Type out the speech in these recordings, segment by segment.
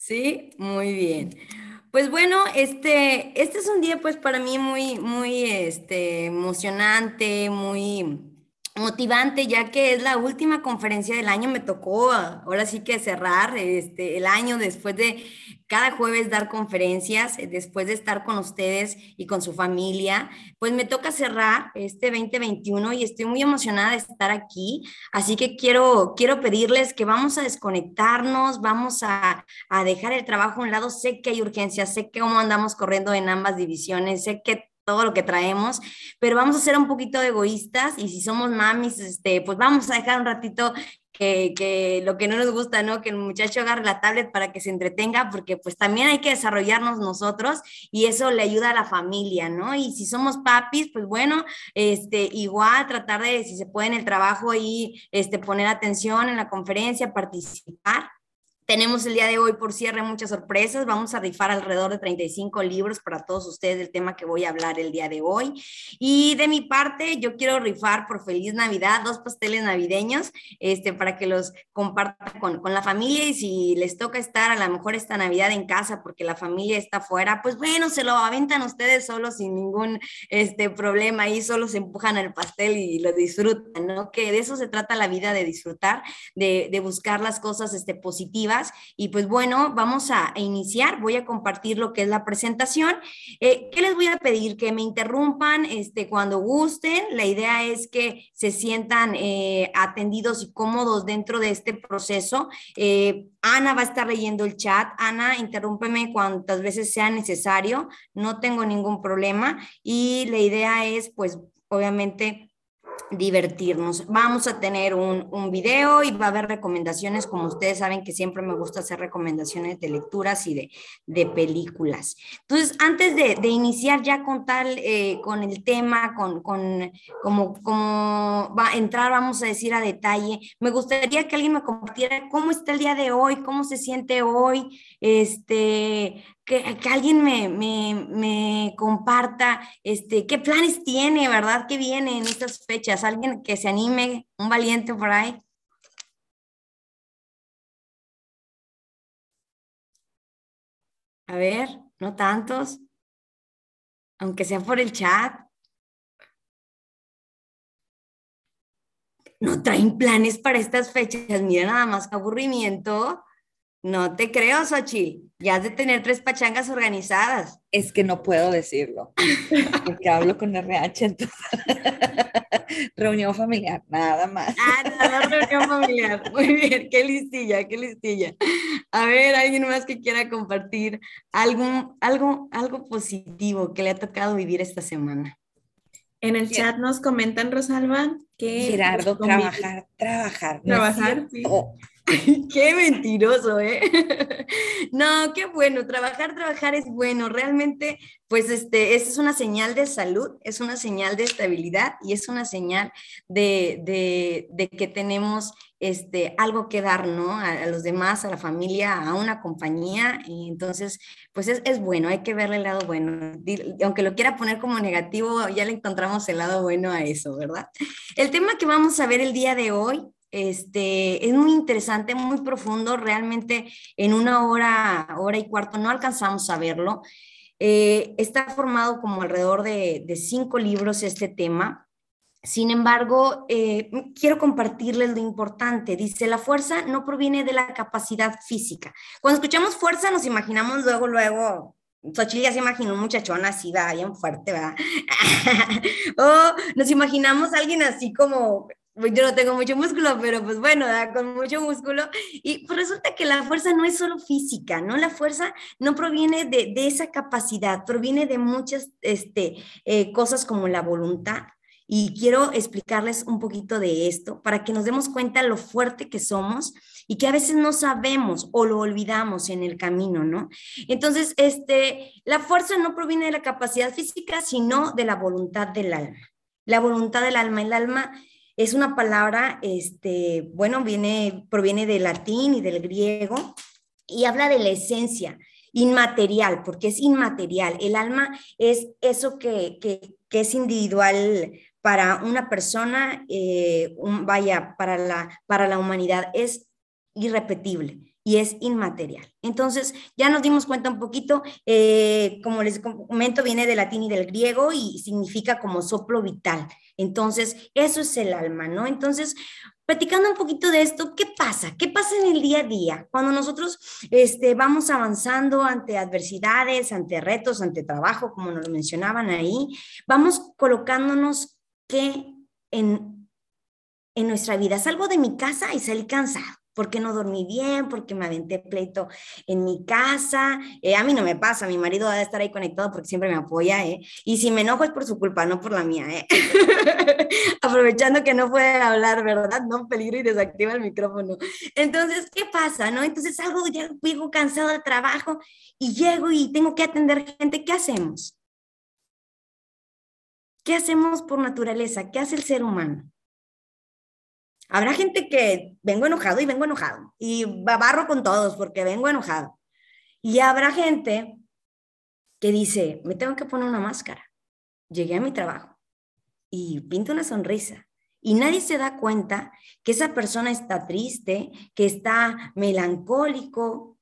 Sí, muy bien. Pues bueno, este, este es un día pues para mí muy, muy este, emocionante, muy motivante, ya que es la última conferencia del año. Me tocó ahora sí que cerrar este, el año después de cada jueves dar conferencias, eh, después de estar con ustedes y con su familia, pues me toca cerrar este 2021 y estoy muy emocionada de estar aquí. Así que quiero, quiero pedirles que vamos a desconectarnos, vamos a, a dejar el trabajo a un lado. Sé que hay urgencia, sé que cómo andamos corriendo en ambas divisiones, sé que todo lo que traemos, pero vamos a ser un poquito egoístas y si somos mamis, este, pues vamos a dejar un ratito que, lo que no nos gusta, ¿no? Que el muchacho agarre la tablet para que se entretenga, porque pues también hay que desarrollarnos nosotros y eso le ayuda a la familia, ¿no? Y si somos papis, pues bueno, este, igual tratar de, si se puede en el trabajo y este, poner atención en la conferencia, participar tenemos el día de hoy por cierre muchas sorpresas. Vamos a rifar alrededor de 35 libros para todos ustedes del tema que voy a hablar el día de hoy. Y de mi parte, yo quiero rifar por feliz Navidad dos pasteles navideños este, para que los compartan con, con la familia y si les toca estar a lo mejor esta Navidad en casa porque la familia está fuera, pues bueno, se lo aventan ustedes solos sin ningún este, problema y solo se empujan al pastel y lo disfrutan, ¿no? Que de eso se trata la vida, de disfrutar, de, de buscar las cosas este, positivas y pues bueno, vamos a iniciar. Voy a compartir lo que es la presentación. Eh, ¿Qué les voy a pedir? Que me interrumpan este, cuando gusten. La idea es que se sientan eh, atendidos y cómodos dentro de este proceso. Eh, Ana va a estar leyendo el chat. Ana, interrúmpeme cuantas veces sea necesario. No tengo ningún problema. Y la idea es, pues, obviamente, divertirnos. Vamos a tener un, un, video y va a haber recomendaciones, como ustedes saben que siempre me gusta hacer recomendaciones de lecturas y de, de películas. Entonces, antes de, de iniciar ya con tal, eh, con el tema, con, con como, como va a entrar, vamos a decir a detalle, me gustaría que alguien me compartiera cómo está el día de hoy, cómo se siente hoy, este, que, alguien me, me, comparta este, qué planes tiene, ¿verdad? ¿Qué viene en estas fechas? Alguien que se anime, un valiente por ahí. A ver, no tantos, aunque sea por el chat. No traen planes para estas fechas, mira nada más que aburrimiento. No te creo, Xochitl. Ya has de tener tres pachangas organizadas. Es que no puedo decirlo, porque hablo con RH, entonces. reunión familiar, nada más. Ah, nada, reunión familiar. Muy bien, qué listilla, qué listilla. A ver, alguien más que quiera compartir algo, algo, algo positivo que le ha tocado vivir esta semana. En el chat nos comentan, Rosalba, que... Gerardo, trabajar, trabajar. Trabajar, sí. qué mentiroso, ¿eh? no, qué bueno, trabajar, trabajar es bueno. Realmente, pues, este, es una señal de salud, es una señal de estabilidad y es una señal de, de, de que tenemos este, algo que dar, ¿no? A, los demás, a la familia, a una compañía. Y entonces, pues es, es, bueno, hay que verle el lado bueno. Aunque lo quiera poner como negativo, ya le encontramos el lado bueno a eso, ¿verdad? El tema que vamos a ver el día de hoy este, es muy interesante, muy profundo, realmente en una hora, hora y cuarto no alcanzamos a verlo. Eh, está formado como alrededor de, cinco libros este tema. Sin embargo, eh, quiero compartirles lo importante. Dice, la fuerza no proviene de la capacidad física. Cuando escuchamos fuerza nos imaginamos luego, luego, Xochitl ya se imaginó un muchachón así, bien fuerte, va. o nos imaginamos alguien así como yo no tengo mucho músculo, pero pues bueno, con mucho músculo. Y pues resulta que la fuerza no es solo física, ¿no? La fuerza no proviene de, de esa capacidad, proviene de muchas este, eh, cosas como la voluntad. Y quiero explicarles un poquito de esto para que nos demos cuenta lo fuerte que somos y que a veces no sabemos o lo olvidamos en el camino, ¿no? Entonces, este, la fuerza no proviene de la capacidad física, sino de la voluntad del alma. La voluntad del alma. El alma es una palabra, este, bueno, viene, proviene del latín y del griego y habla de la esencia inmaterial, porque es inmaterial. El alma es eso que, es individual para una persona, eh, vaya, para la, para la humanidad, es irrepetible. Y es inmaterial. Entonces, ya nos dimos cuenta un poquito, eh, como les comento, viene del latín y del griego y significa como soplo vital. Entonces, eso es el alma, ¿no? Entonces, platicando un poquito de esto, ¿qué pasa? ¿Qué pasa en el día a día? Cuando nosotros este, vamos avanzando ante adversidades, ante retos, ante trabajo, como nos lo mencionaban ahí, vamos colocándonos que en, en nuestra vida. Salgo de mi casa y salí cansado porque no dormí bien, porque me aventé pleito en mi casa. Eh, a mí no me pasa, mi marido a estar ahí conectado porque siempre me apoya, ¿eh? Y si me enojo es por su culpa, no por la mía, ¿eh? Aprovechando que no puede hablar, ¿verdad? No, peligro y desactiva el micrófono. Entonces, ¿qué pasa, no? Entonces salgo, ya llego cansado del trabajo y llego y tengo que atender gente. ¿Qué hacemos? ¿Qué hacemos por naturaleza? ¿Qué hace el ser humano? Habrá gente que vengo enojado y vengo enojado y barro con todos porque vengo enojado. Y habrá gente que dice, me tengo que poner una máscara. Llegué a mi trabajo y pinto una sonrisa. Y nadie se da cuenta que esa persona está triste, que está melancólico.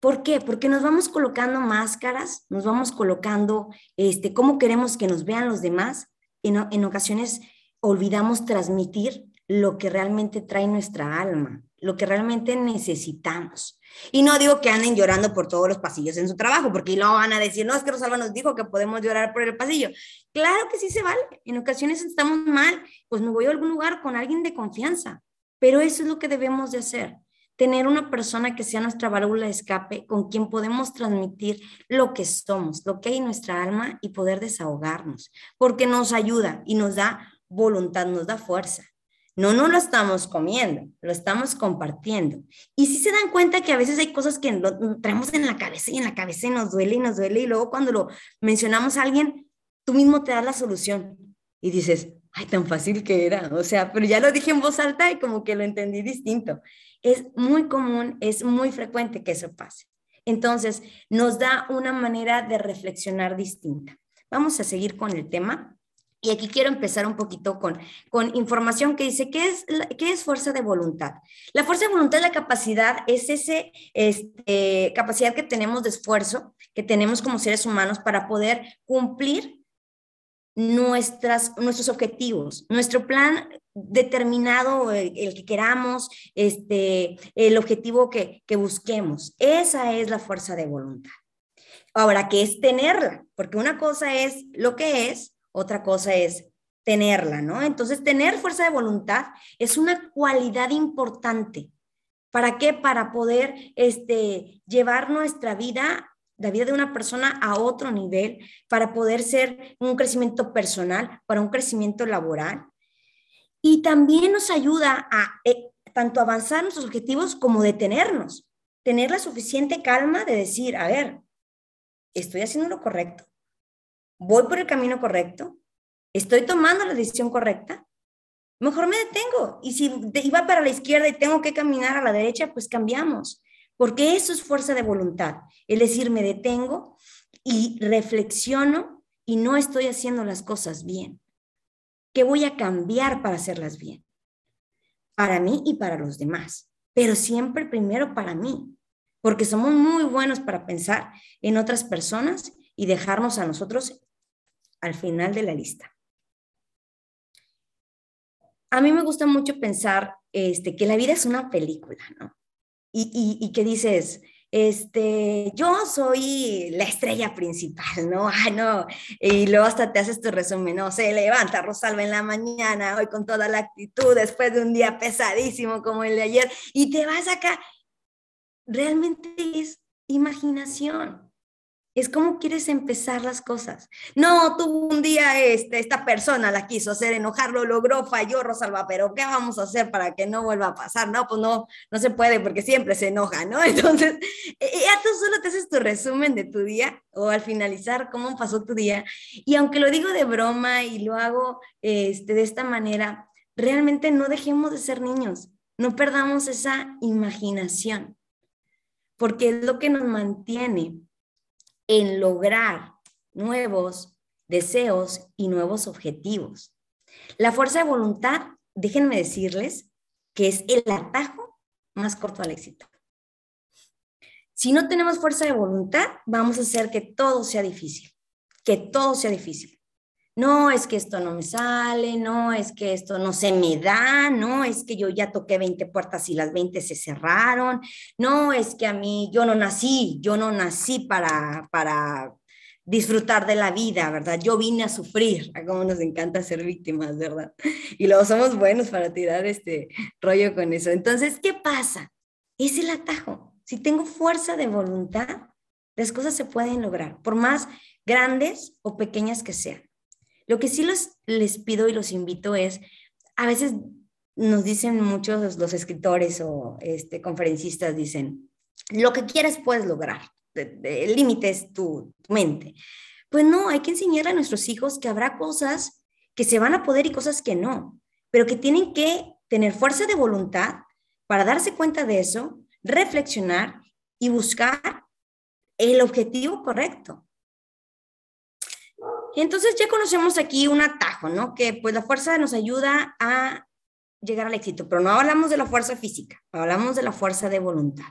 ¿Por qué? Porque nos vamos colocando máscaras, nos vamos colocando este, cómo queremos que nos vean los demás. En, en ocasiones olvidamos transmitir lo que realmente trae nuestra alma, lo que realmente necesitamos. Y no digo que anden llorando por todos los pasillos en su trabajo, porque luego van a decir, no, es que Rosalba nos dijo que podemos llorar por el pasillo. Claro que sí se vale. En ocasiones estamos mal, pues me voy a algún lugar con alguien de confianza. Pero eso es lo que debemos de hacer. Tener una persona que sea nuestra válvula de escape, con quien podemos transmitir lo que somos, lo que hay en nuestra alma y poder desahogarnos, porque nos ayuda y nos da voluntad nos da fuerza. No, no lo estamos comiendo, lo estamos compartiendo. Y si se dan cuenta que a veces hay cosas que traemos en la cabeza y en la cabeza nos duele y nos duele y luego cuando lo mencionamos a alguien, tú mismo te das la solución y dices, ay, tan fácil que era. O sea, pero ya lo dije en voz alta y como que lo entendí distinto. Es muy común, es muy frecuente que eso pase. Entonces, nos da una manera de reflexionar distinta. Vamos a seguir con el tema. Y aquí quiero empezar un poquito con, con información que dice, ¿qué es, ¿qué es fuerza de voluntad? La fuerza de voluntad, la capacidad, es esa este, capacidad que tenemos de esfuerzo, que tenemos como seres humanos para poder cumplir nuestras, nuestros objetivos, nuestro plan determinado, el, que queramos, este, el objetivo que, que busquemos. Esa es la fuerza de voluntad. Ahora, ¿qué es tenerla? Porque una cosa es lo que es otra cosa es tenerla, ¿no? Entonces, tener fuerza de voluntad es una cualidad importante. ¿Para qué? Para poder este, llevar nuestra vida, la vida de una persona a otro nivel, para poder ser un crecimiento personal, para un crecimiento laboral. Y también nos ayuda a eh, tanto avanzar nuestros objetivos como detenernos, tener la suficiente calma de decir, a ver, estoy haciendo lo correcto, voy por el camino correcto, estoy tomando la decisión correcta, mejor me detengo. Y si iba para la izquierda y tengo que caminar a la derecha, pues cambiamos, porque eso es fuerza de voluntad. Es decir, me detengo y reflexiono y no estoy haciendo las cosas bien. ¿Qué voy a cambiar para hacerlas bien? Para mí y para los demás, pero siempre primero para mí, porque somos muy buenos para pensar en otras personas y dejarnos a nosotros al final de la lista. A mí me gusta mucho pensar este, que la vida es una película, ¿no? Y, y, que dices, este, yo soy la estrella principal, ¿no? Ah, no. Y luego hasta te haces tu resumen, ¿no? Se levanta Rosalba en la mañana, hoy con toda la actitud, después de un día pesadísimo como el de ayer, y te vas acá. Realmente es imaginación es cómo quieres empezar las cosas. No, tuvo un día este, esta persona la quiso hacer enojar, lo logró, falló Rosalba, pero ¿qué vamos a hacer para que no vuelva a pasar? No, pues no, no se puede porque siempre se enoja, ¿no? Entonces, eh, ya tú solo te haces tu resumen de tu día o al finalizar cómo pasó tu día. Y aunque lo digo de broma y lo hago este, de esta manera, realmente no dejemos de ser niños, no perdamos esa imaginación, porque es lo que nos mantiene en lograr nuevos deseos y nuevos objetivos. La fuerza de voluntad, déjenme decirles que es el atajo más corto al éxito. Si no tenemos fuerza de voluntad, vamos a hacer que todo sea difícil, que todo sea difícil. No es que esto no me sale, no es que esto no se me da, no es que yo ya toqué 20 puertas y las 20 se cerraron, no es que a mí yo no nací, yo no nací para, para disfrutar de la vida, ¿verdad? Yo vine a sufrir, a cómo nos encanta ser víctimas, ¿verdad? Y luego somos buenos para tirar este rollo con eso. Entonces, ¿qué pasa? Es el atajo. Si tengo fuerza de voluntad, las cosas se pueden lograr, por más grandes o pequeñas que sean. Lo que sí les, pido y los invito es, a veces nos dicen muchos los escritores o este, conferencistas, dicen, lo que quieres puedes lograr el límite es tu, mente. Pues no, hay que enseñar a nuestros hijos que habrá cosas que se van a poder y cosas que no, pero que tienen que tener fuerza de voluntad para darse cuenta de eso, reflexionar y buscar el objetivo correcto. Y entonces ya conocemos aquí un atajo, ¿no? Que pues la fuerza nos ayuda a llegar al éxito, pero no hablamos de la fuerza física, hablamos de la fuerza de voluntad.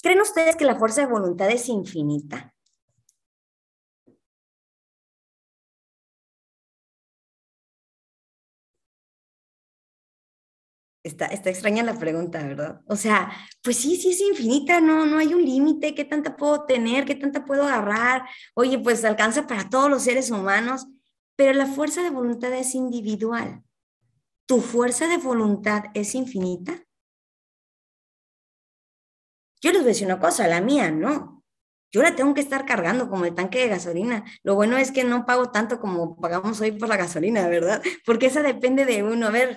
¿Creen ustedes que la fuerza de voluntad es infinita? Está, está, extraña la pregunta, ¿verdad? O sea, pues sí, sí es infinita, no, no hay un límite, ¿qué tanta puedo tener? ¿Qué tanta puedo agarrar? Oye, pues alcanza para todos los seres humanos, pero la fuerza de voluntad es individual. ¿Tu fuerza de voluntad es infinita? Yo les voy a decir una cosa, la mía no. Yo la tengo que estar cargando como el tanque de gasolina. Lo bueno es que no pago tanto como pagamos hoy por la gasolina, ¿verdad? Porque esa depende de uno. A ver,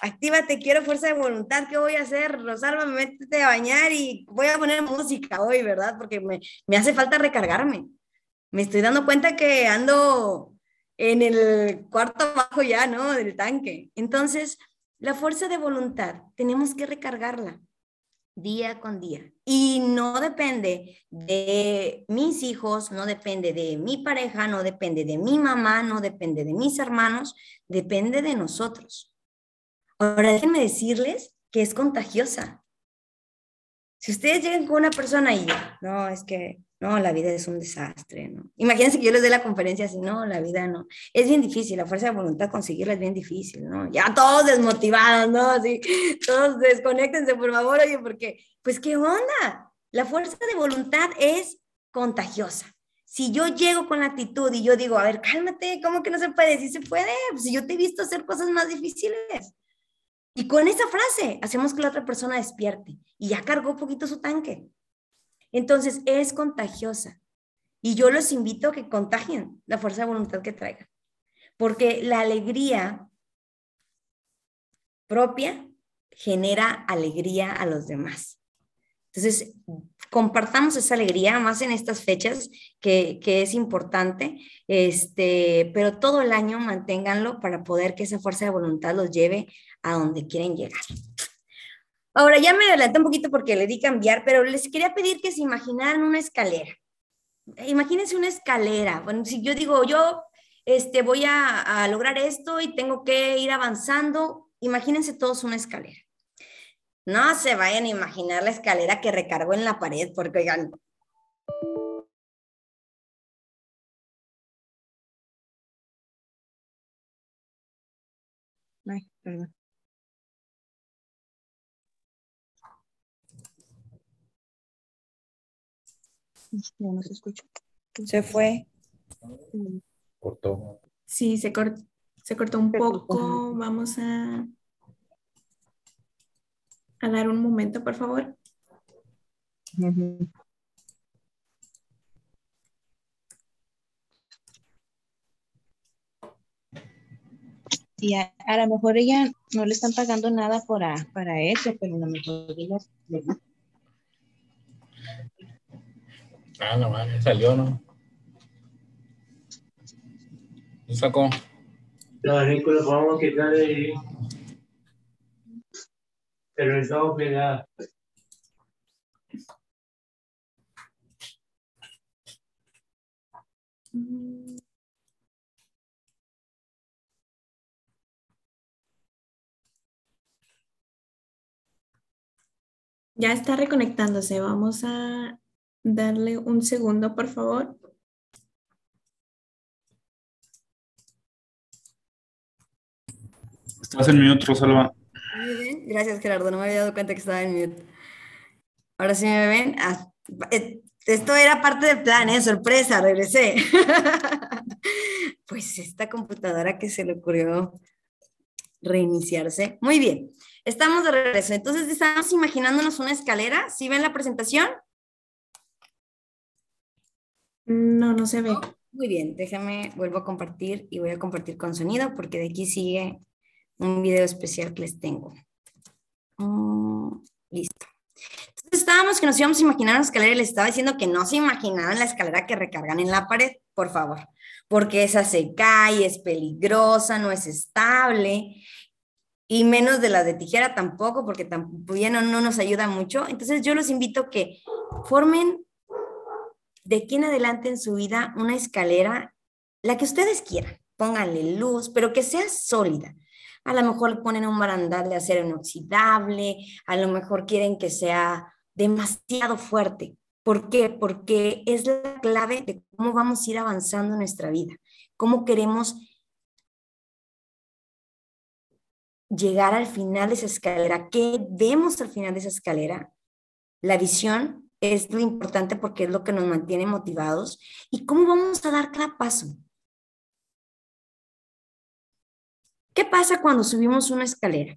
actívate, quiero fuerza de voluntad, ¿qué voy a hacer? Rosalba, métete a bañar y voy a poner música hoy, ¿verdad? Porque me, me hace falta recargarme. Me estoy dando cuenta que ando en el cuarto bajo ya, ¿no? Del tanque. Entonces, la fuerza de voluntad, tenemos que recargarla día con día. Y no depende de mis hijos, no depende de mi pareja, no depende de mi mamá, no depende de mis hermanos, depende de nosotros. Ahora déjenme decirles que es contagiosa. Si ustedes llegan con una persona y, no, es que no, la vida es un desastre, ¿no? Imagínense que yo les dé la conferencia así, no, la vida no. Es bien difícil, la fuerza de voluntad conseguirla es bien difícil, ¿no? Ya todos desmotivados, ¿no? Así, todos desconéctense, por favor, oye, porque, pues, ¿qué onda? La fuerza de voluntad es contagiosa. Si yo llego con la actitud y yo digo, a ver, cálmate, ¿cómo que no se puede? Sí se puede, pues, si yo te he visto hacer cosas más difíciles. Y con esa frase hacemos que la otra persona despierte y ya cargó poquito su tanque. Entonces, es contagiosa. Y yo los invito a que contagien la fuerza de voluntad que traigan. Porque la alegría propia genera alegría a los demás. Entonces, compartamos esa alegría más en estas fechas que, que, es importante, este, pero todo el año manténganlo para poder que esa fuerza de voluntad los lleve a donde quieren llegar. Ahora ya me adelanté un poquito porque le di cambiar, pero les quería pedir que se imaginaran una escalera. Imagínense una escalera. Bueno, si yo digo, yo este, voy a, a lograr esto y tengo que ir avanzando, imagínense todos una escalera. No se vayan a imaginar la escalera que recargó en la pared, porque oigan, Ay, perdón. No se escucha. Se fue. Cortó. Sí, se, cort se cortó un poco. Vamos a, a dar un momento, por favor. Y a, a, lo mejor ella no le están pagando nada por para eso, pero a lo mejor ella le gusta. Ah, no, vale, salió, ¿no? ¿Lo sacó? Los lo podemos quitar de ahí. Pero estamos pegados. Ya está reconectándose. Vamos a darle un segundo, por favor. Estás en mute, Rosalba. Muy bien, gracias Gerardo, no me había dado cuenta que estaba en mute. Ahora sí me ven. Ah, eh, esto era parte del plan, ¿eh? Sorpresa, regresé. pues esta computadora que se le ocurrió reiniciarse. Muy bien, estamos de regreso. Entonces estamos imaginándonos una escalera. ¿Sí ven la presentación? No, no se ve. Muy bien, déjame, vuelvo a compartir y voy a compartir con sonido porque de aquí sigue un video especial que les tengo. Mm, listo. Entonces estábamos que nos íbamos a imaginar una escalera y les estaba diciendo que no se imaginaran la escalera que recargan en la pared, por favor, porque esa se cae, es peligrosa, no es estable y menos de la de tijera tampoco, porque tampoco ya no, no nos ayuda mucho. Entonces yo los invito a que formen de aquí en adelante en su vida una escalera, la que ustedes quieran, pónganle luz, pero que sea sólida. A lo mejor ponen un barandal de acero inoxidable, a lo mejor quieren que sea demasiado fuerte. ¿Por qué? Porque es la clave de cómo vamos a ir avanzando en nuestra vida, cómo queremos llegar al final de esa escalera, qué vemos al final de esa escalera. La visión es lo importante porque es lo que nos mantiene motivados y cómo vamos a dar cada paso. ¿Qué pasa cuando subimos una escalera?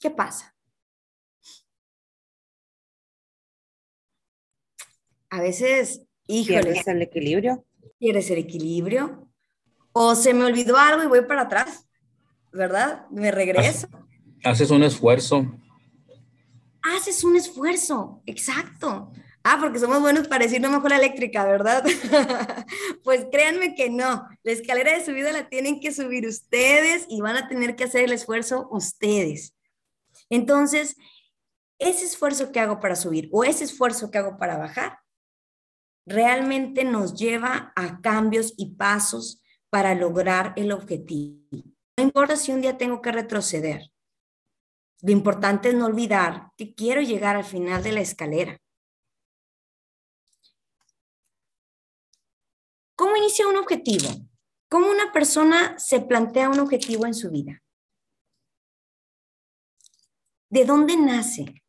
¿Qué pasa? A veces, híjole, ¿Pierdes el equilibrio? quieres el equilibrio o se me olvidó algo y voy para atrás, ¿verdad? Me regreso. Haces un esfuerzo. Haces un esfuerzo, exacto. Ah, porque somos buenos para decir no mejor la eléctrica, ¿verdad? pues créanme que no. La escalera de subida la tienen que subir ustedes y van a tener que hacer el esfuerzo ustedes. Entonces, ese esfuerzo que hago para subir o ese esfuerzo que hago para bajar, realmente nos lleva a cambios y pasos para lograr el objetivo. No importa si un día tengo que retroceder. Lo importante es no olvidar que quiero llegar al final de la escalera. ¿Cómo inicia un objetivo? ¿Cómo una persona se plantea un objetivo en su vida? ¿De dónde nace?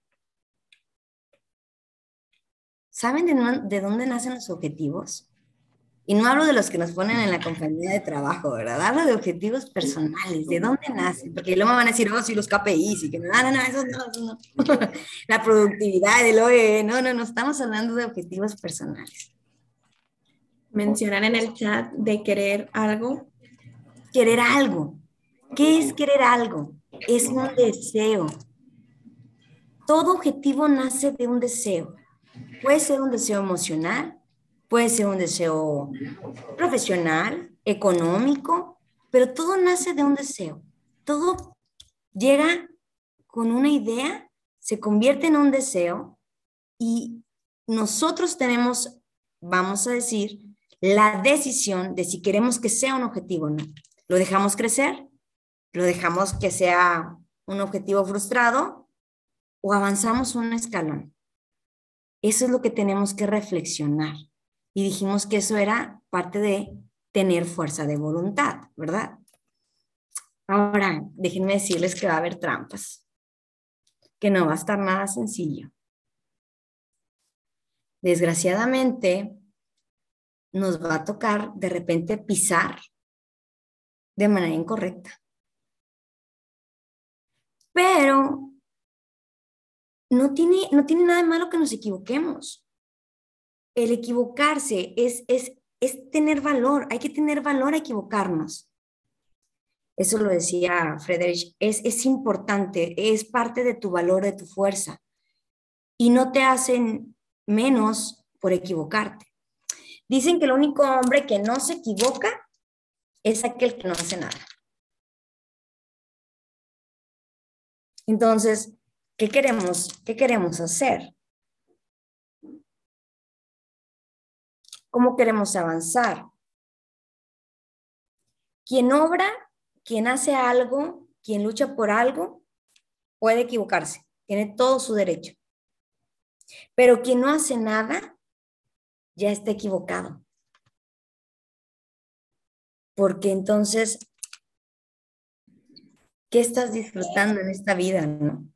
¿Saben de, de dónde nacen los objetivos? Y no hablo de los que nos ponen en la compañía de trabajo, ¿verdad? Hablo de objetivos personales, ¿de dónde nacen? Porque luego me van a decir, oh, sí, los KPIs, y que van a, no, eso no, eso no. la productividad, el OE, no, no, no, estamos hablando de objetivos personales. Mencionar en el chat de querer algo. Querer algo. ¿Qué es querer algo? Es un deseo. Todo objetivo nace de un deseo. Puede ser un deseo emocional, puede ser un deseo profesional, económico, pero todo nace de un deseo. Todo llega con una idea, se convierte en un deseo y nosotros tenemos, vamos a decir, la decisión de si queremos que sea un objetivo o no. ¿Lo dejamos crecer? ¿Lo dejamos que sea un objetivo frustrado? ¿O avanzamos un escalón? Eso es lo que tenemos que reflexionar. Y dijimos que eso era parte de tener fuerza de voluntad, ¿verdad? Ahora, déjenme decirles que va a haber trampas, que no va a estar nada sencillo. Desgraciadamente, nos va a tocar de repente pisar de manera incorrecta. Pero no tiene, no tiene nada de malo que nos equivoquemos. El equivocarse es, es, es tener valor, hay que tener valor a equivocarnos. Eso lo decía Friedrich, es, es importante, es parte de tu valor, de tu fuerza. Y no te hacen menos por equivocarte. Dicen que el único hombre que no se equivoca es aquel que no hace nada. Entonces, ¿qué queremos, qué queremos hacer? ¿Cómo queremos avanzar? Quien obra, quien hace algo, quien lucha por algo, puede equivocarse. tiene todo su derecho. Pero quien no hace nada, ya está equivocado. Porque entonces, ¿qué estás disfrutando en esta vida, no?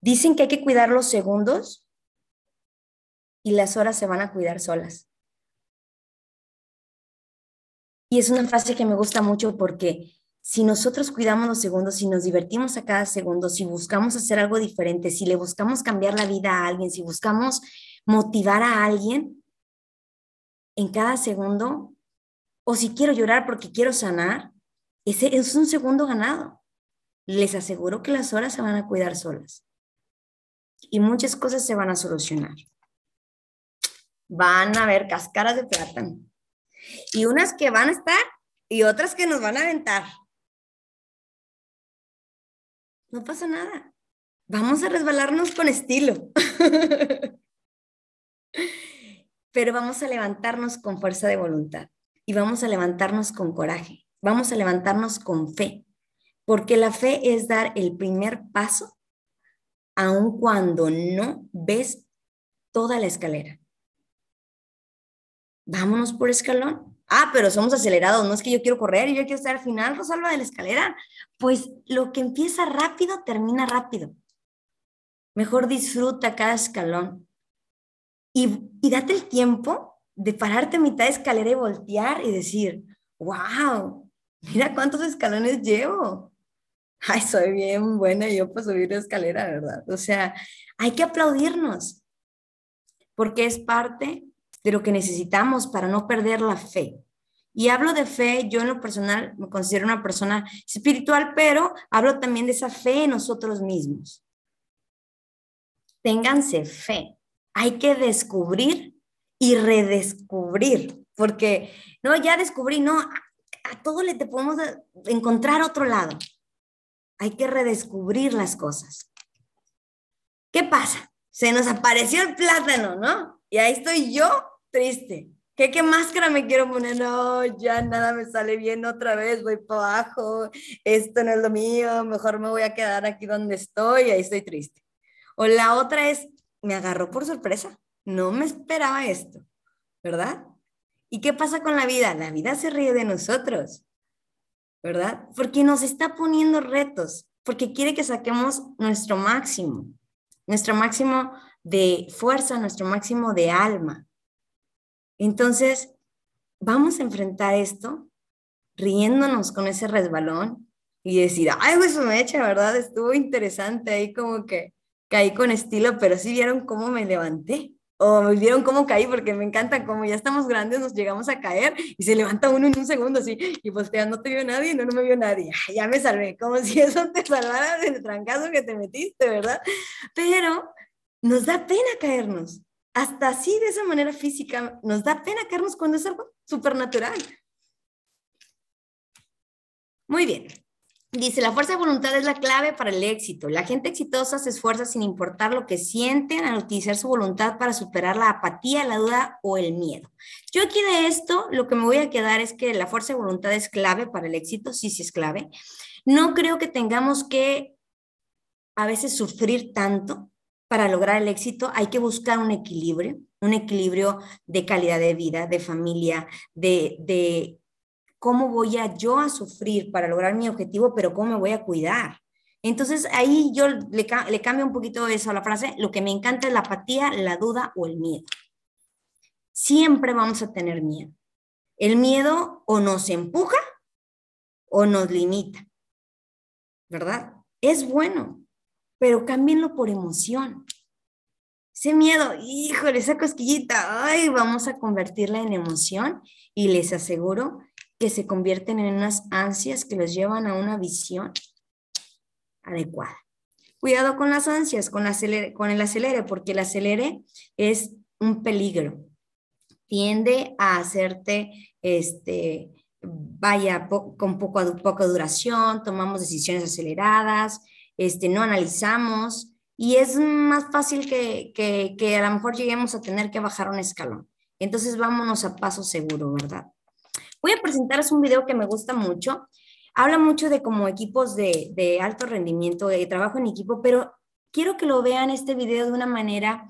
Dicen que hay que cuidar los segundos y las horas se van a cuidar solas. Y es una frase que me gusta mucho porque si nosotros cuidamos los segundos, si nos divertimos a cada segundo, si buscamos hacer algo diferente, si le buscamos cambiar la vida a alguien, si buscamos motivar a alguien en cada segundo, o si quiero llorar porque quiero sanar, ese es un segundo ganado. Les aseguro que las horas se van a cuidar solas y muchas cosas se van a solucionar. Van a haber cascaras de plátano y unas que van a estar y otras que nos van a aventar. No pasa nada. Vamos a resbalarnos con estilo. Pero vamos a levantarnos con fuerza de voluntad y vamos a levantarnos con coraje. Vamos a levantarnos con fe, porque la fe es dar el primer paso aun cuando no ves toda la escalera. Vámonos por escalón. Ah, pero somos acelerados, no es que yo quiero correr y yo quiero estar al final, Rosalba, de la escalera. Pues lo que empieza rápido, termina rápido. Mejor disfruta cada escalón. Y, y date el tiempo de pararte a mitad de escalera y voltear y decir, wow, mira cuántos escalones llevo. Ay, soy bien buena yo para subir la escalera, ¿verdad? O sea, hay que aplaudirnos, porque es parte de lo que necesitamos para no perder la fe. Y hablo de fe, yo en lo personal me considero una persona espiritual, pero hablo también de esa fe en nosotros mismos. Ténganse fe. Hay que descubrir y redescubrir, porque no, ya descubrí, no, a, todo le te podemos encontrar otro lado. Hay que redescubrir las cosas. ¿Qué pasa? Se nos apareció el plátano, ¿no? Y ahí estoy yo triste. ¿Qué, ¿Qué máscara me quiero poner? No, ya nada me sale bien otra vez, voy para abajo, esto no es lo mío, mejor me voy a quedar aquí donde estoy, ahí estoy triste. O la otra es, me agarró por sorpresa, no me esperaba esto, ¿verdad? ¿Y qué pasa con la vida? La vida se ríe de nosotros, ¿verdad? Porque nos está poniendo retos, porque quiere que saquemos nuestro máximo, nuestro máximo de fuerza, nuestro máximo de alma. Entonces, vamos a enfrentar esto riéndonos con ese resbalón y decir, ay, pues me echa, ¿verdad? Estuvo interesante ahí como que caí con estilo, pero sí vieron cómo me levanté. O vieron cómo caí, porque me encanta, como ya estamos grandes, nos llegamos a caer y se levanta uno en un segundo así, y pues no te vio nadie, no, no me vio nadie, ya me salvé, como si eso te salvara del trancazo que te metiste, ¿verdad? Pero nos da pena caernos, hasta así de esa manera física, nos da pena caernos cuando es algo supernatural. Muy bien. Dice, la fuerza de voluntad es la clave para el éxito. La gente exitosa se esfuerza sin importar lo que sienten al utilizar su voluntad para superar la apatía, la duda o el miedo. Yo aquí de esto, lo que me voy a quedar es que la fuerza de voluntad es clave para el éxito, sí, sí es clave. No creo que tengamos que a veces sufrir tanto para lograr el éxito hay que buscar un equilibrio, un equilibrio de calidad de vida, de familia, de, cómo voy yo a sufrir para lograr mi objetivo, pero cómo me voy a cuidar. Entonces ahí yo le, le cambio un poquito eso a la frase, lo que me encanta es la apatía, la duda o el miedo. Siempre vamos a tener miedo. El miedo o nos empuja o nos limita, ¿verdad? Es bueno, pero cámbienlo por emoción. Ese miedo, híjole, esa cosquillita, ay, vamos a convertirla en emoción y les aseguro que se convierten en unas ansias que los llevan a una visión adecuada. Cuidado con las ansias, con, con el acelere, porque el acelere es un peligro. Tiende a hacerte, este, vaya, con poco, poca duración, tomamos decisiones aceleradas, este, no analizamos y es más fácil que, que, a lo mejor lleguemos a tener que bajar un escalón. Entonces vámonos a paso seguro, ¿verdad? Voy a presentaros un video que me gusta mucho. habla mucho de como equipos de, de alto rendimiento, de trabajo en equipo, pero quiero que lo vean este video de una manera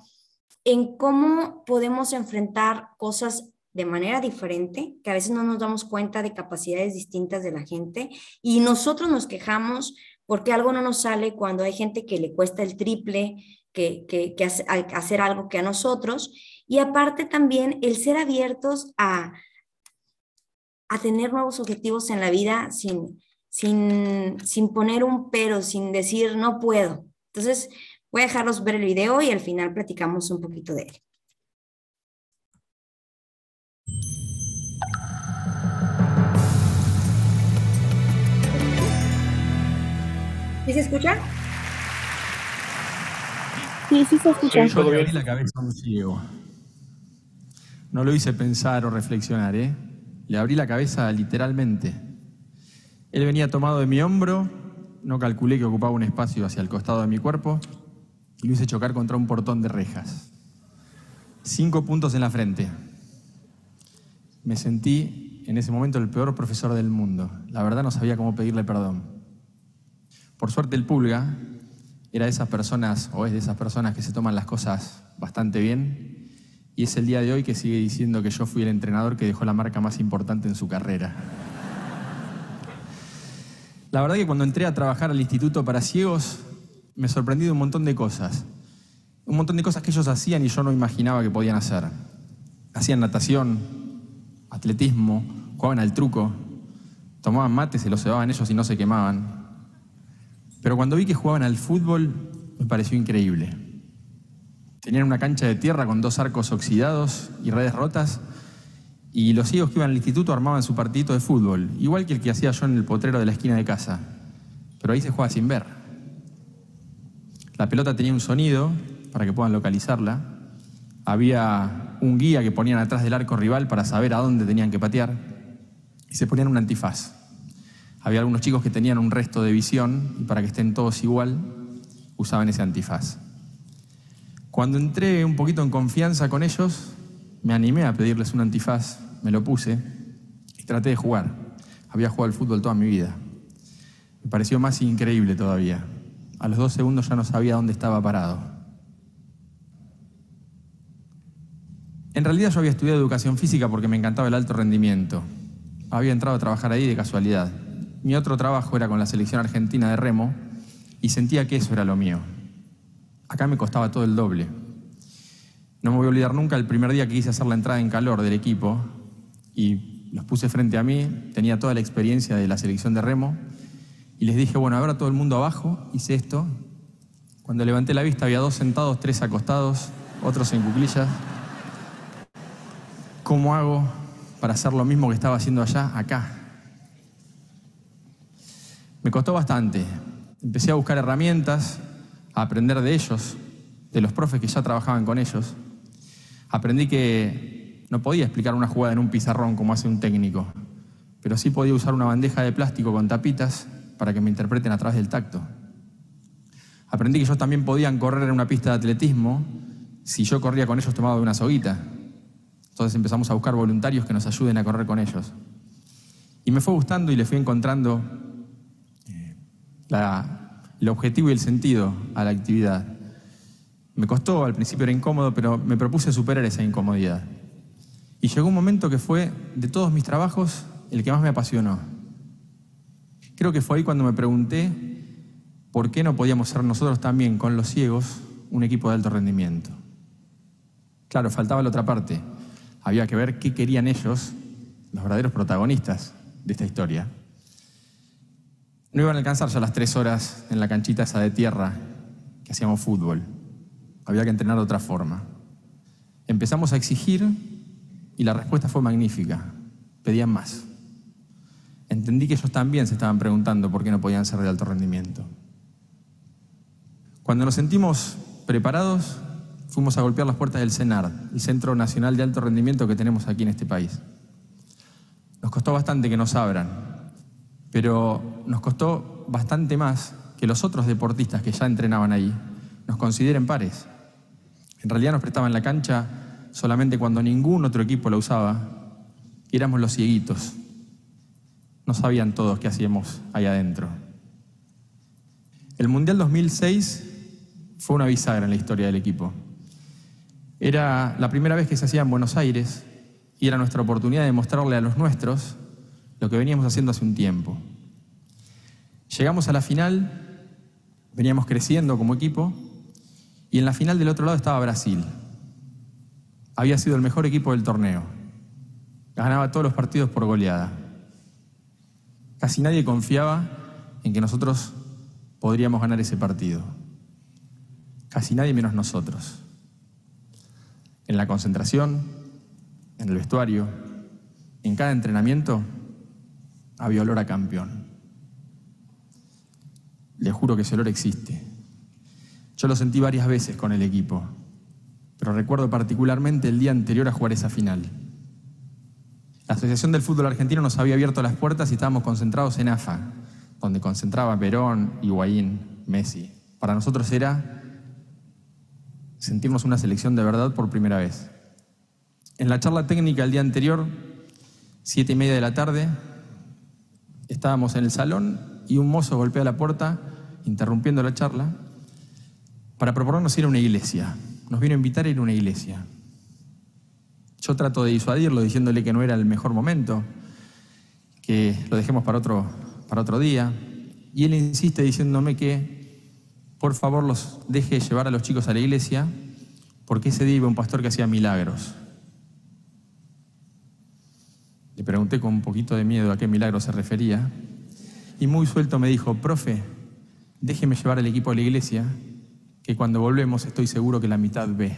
en cómo podemos enfrentar cosas de manera diferente, que a veces no nos damos cuenta de capacidades distintas de la gente y nosotros nos quejamos porque algo no nos sale cuando hay gente que le cuesta el triple que, que, hacer algo que a nosotros. Y aparte también el ser abiertos a, a tener nuevos objetivos en la vida sin, sin, sin poner un pero, sin decir no puedo. Entonces, voy a dejarlos ver el video y al final platicamos un poquito de él. ¿Sí se escucha? Sí, sí se escucha. Sí, Yo abrí la cabeza a un ciego. No lo hice pensar o reflexionar, ¿eh? Le abrí la cabeza literalmente. Él venía tomado de mi hombro, no calculé que ocupaba un espacio hacia el costado de mi cuerpo y lo hice chocar contra un portón de rejas. Cinco puntos en la frente. Me sentí en ese momento el peor profesor del mundo. La verdad no sabía cómo pedirle perdón. Por suerte el pulga era de esas personas, o es de esas personas que se toman las cosas bastante bien, y es el día de hoy que sigue diciendo que yo fui el entrenador que dejó la marca más importante en su carrera. La verdad que cuando entré a trabajar al Instituto para Ciegos, me sorprendí de un montón de cosas. Un montón de cosas que ellos hacían y yo no imaginaba que podían hacer. Hacían natación, atletismo, jugaban al truco, tomaban mate, se los cebaban ellos y no se quemaban. Pero cuando vi que jugaban al fútbol, me pareció increíble. Tenían una cancha de tierra con dos arcos oxidados y redes rotas, y los ciegos que iban al instituto armaban su partidito de fútbol, igual que el que hacía yo en el potrero de la esquina de casa. Pero ahí se juega sin ver. La pelota tenía un sonido para que puedan localizarla. Había un guía que ponían atrás del arco rival para saber a dónde tenían que patear. Y se ponían un antifaz. Había algunos chicos que tenían un resto de visión y para que estén todos igual, usaban ese antifaz. Cuando entré un poquito en confianza con ellos, me animé a pedirles un antifaz, me lo puse y traté de jugar. Había jugado al fútbol toda mi vida. Me pareció más increíble todavía. A los dos segundos ya no sabía dónde estaba parado. En realidad yo había estudiado educación física porque me encantaba el alto rendimiento. Había entrado a trabajar ahí de casualidad. Mi otro trabajo era con la selección argentina de remo y sentía que eso era lo mío. Acá me costaba todo el doble. No me voy a olvidar nunca el primer día que quise hacer la entrada en calor del equipo y los puse frente a mí, tenía toda la experiencia de la selección de remo y les dije, bueno, ahora todo el mundo abajo, hice esto. Cuando levanté la vista había dos sentados, tres acostados, otros en cuclillas. ¿Cómo hago para hacer lo mismo que estaba haciendo allá, acá? Me costó bastante. Empecé a buscar herramientas, a aprender de ellos, de los profes que ya trabajaban con ellos. Aprendí que no podía explicar una jugada en un pizarrón como hace un técnico, pero sí podía usar una bandeja de plástico con tapitas para que me interpreten a través del tacto. Aprendí que ellos también podían correr en una pista de atletismo si yo corría con ellos tomado de una soguita. Entonces empezamos a buscar voluntarios que nos ayuden a correr con ellos. Y me fue gustando y le fui encontrando la- el objetivo y el sentido a la actividad. Me costó, al principio era incómodo, pero me propuse superar esa incomodidad. Y llegó un momento que fue, de todos mis trabajos, el que más me apasionó. Creo que fue ahí cuando me pregunté por qué no podíamos ser nosotros también, con los ciegos, un equipo de alto rendimiento. Claro, faltaba la otra parte. Había que ver qué querían ellos, los verdaderos protagonistas de esta historia. No iban a alcanzar ya las tres horas en la canchita esa de tierra que hacíamos fútbol. Había que entrenar de otra forma. Empezamos a exigir y la respuesta fue magnífica. Pedían más. Entendí que ellos también se estaban preguntando por qué no podían ser de alto rendimiento. Cuando nos sentimos preparados, fuimos a golpear las puertas del CENAR, el Centro Nacional de Alto Rendimiento que tenemos aquí en este país. Nos costó bastante que nos abran, pero nos costó bastante más que los otros deportistas que ya entrenaban ahí nos consideren pares. En realidad nos prestaban la cancha solamente cuando ningún otro equipo la usaba éramos los cieguitos. no sabían todos qué hacíamos ahí adentro. El Mundial 2006 fue una bisagra en la historia del equipo. Era la primera vez que se hacía en Buenos Aires y era nuestra oportunidad de mostrarle a los nuestros lo que veníamos haciendo hace un tiempo. Llegamos a la final, veníamos creciendo como equipo y en la final del otro lado estaba Brasil. Había sido el mejor equipo del torneo. Ganaba todos los partidos por goleada. Casi nadie confiaba en que nosotros podríamos ganar ese partido. Casi nadie menos nosotros. En la concentración, en el vestuario, en cada entrenamiento, había olor a campeón. Le juro que ese olor existe. Yo lo sentí varias veces con el equipo, pero recuerdo particularmente el día anterior a jugar esa final. La Asociación del Fútbol Argentino nos había abierto las puertas y estábamos concentrados en AFA, donde concentraba Perón, Higuaín, Messi. Para nosotros era sentirnos una selección de verdad por primera vez. En la charla técnica el día anterior, siete y media de la tarde, estábamos en el salón y un mozo golpea la puerta, interrumpiendo la charla, para proponernos ir a una iglesia. Nos vino a invitar a ir a una iglesia. Yo trato de disuadirlo diciéndole que no era el mejor momento, que lo dejemos para otro, para otro día. Y él insiste diciéndome que por favor los deje llevar a los chicos a la iglesia, porque ese día iba un pastor que hacía milagros. Le pregunté con un poquito de miedo a qué milagro se refería, y muy suelto me dijo, profe, déjeme llevar al equipo a la iglesia, que cuando volvemos estoy seguro que la mitad ve.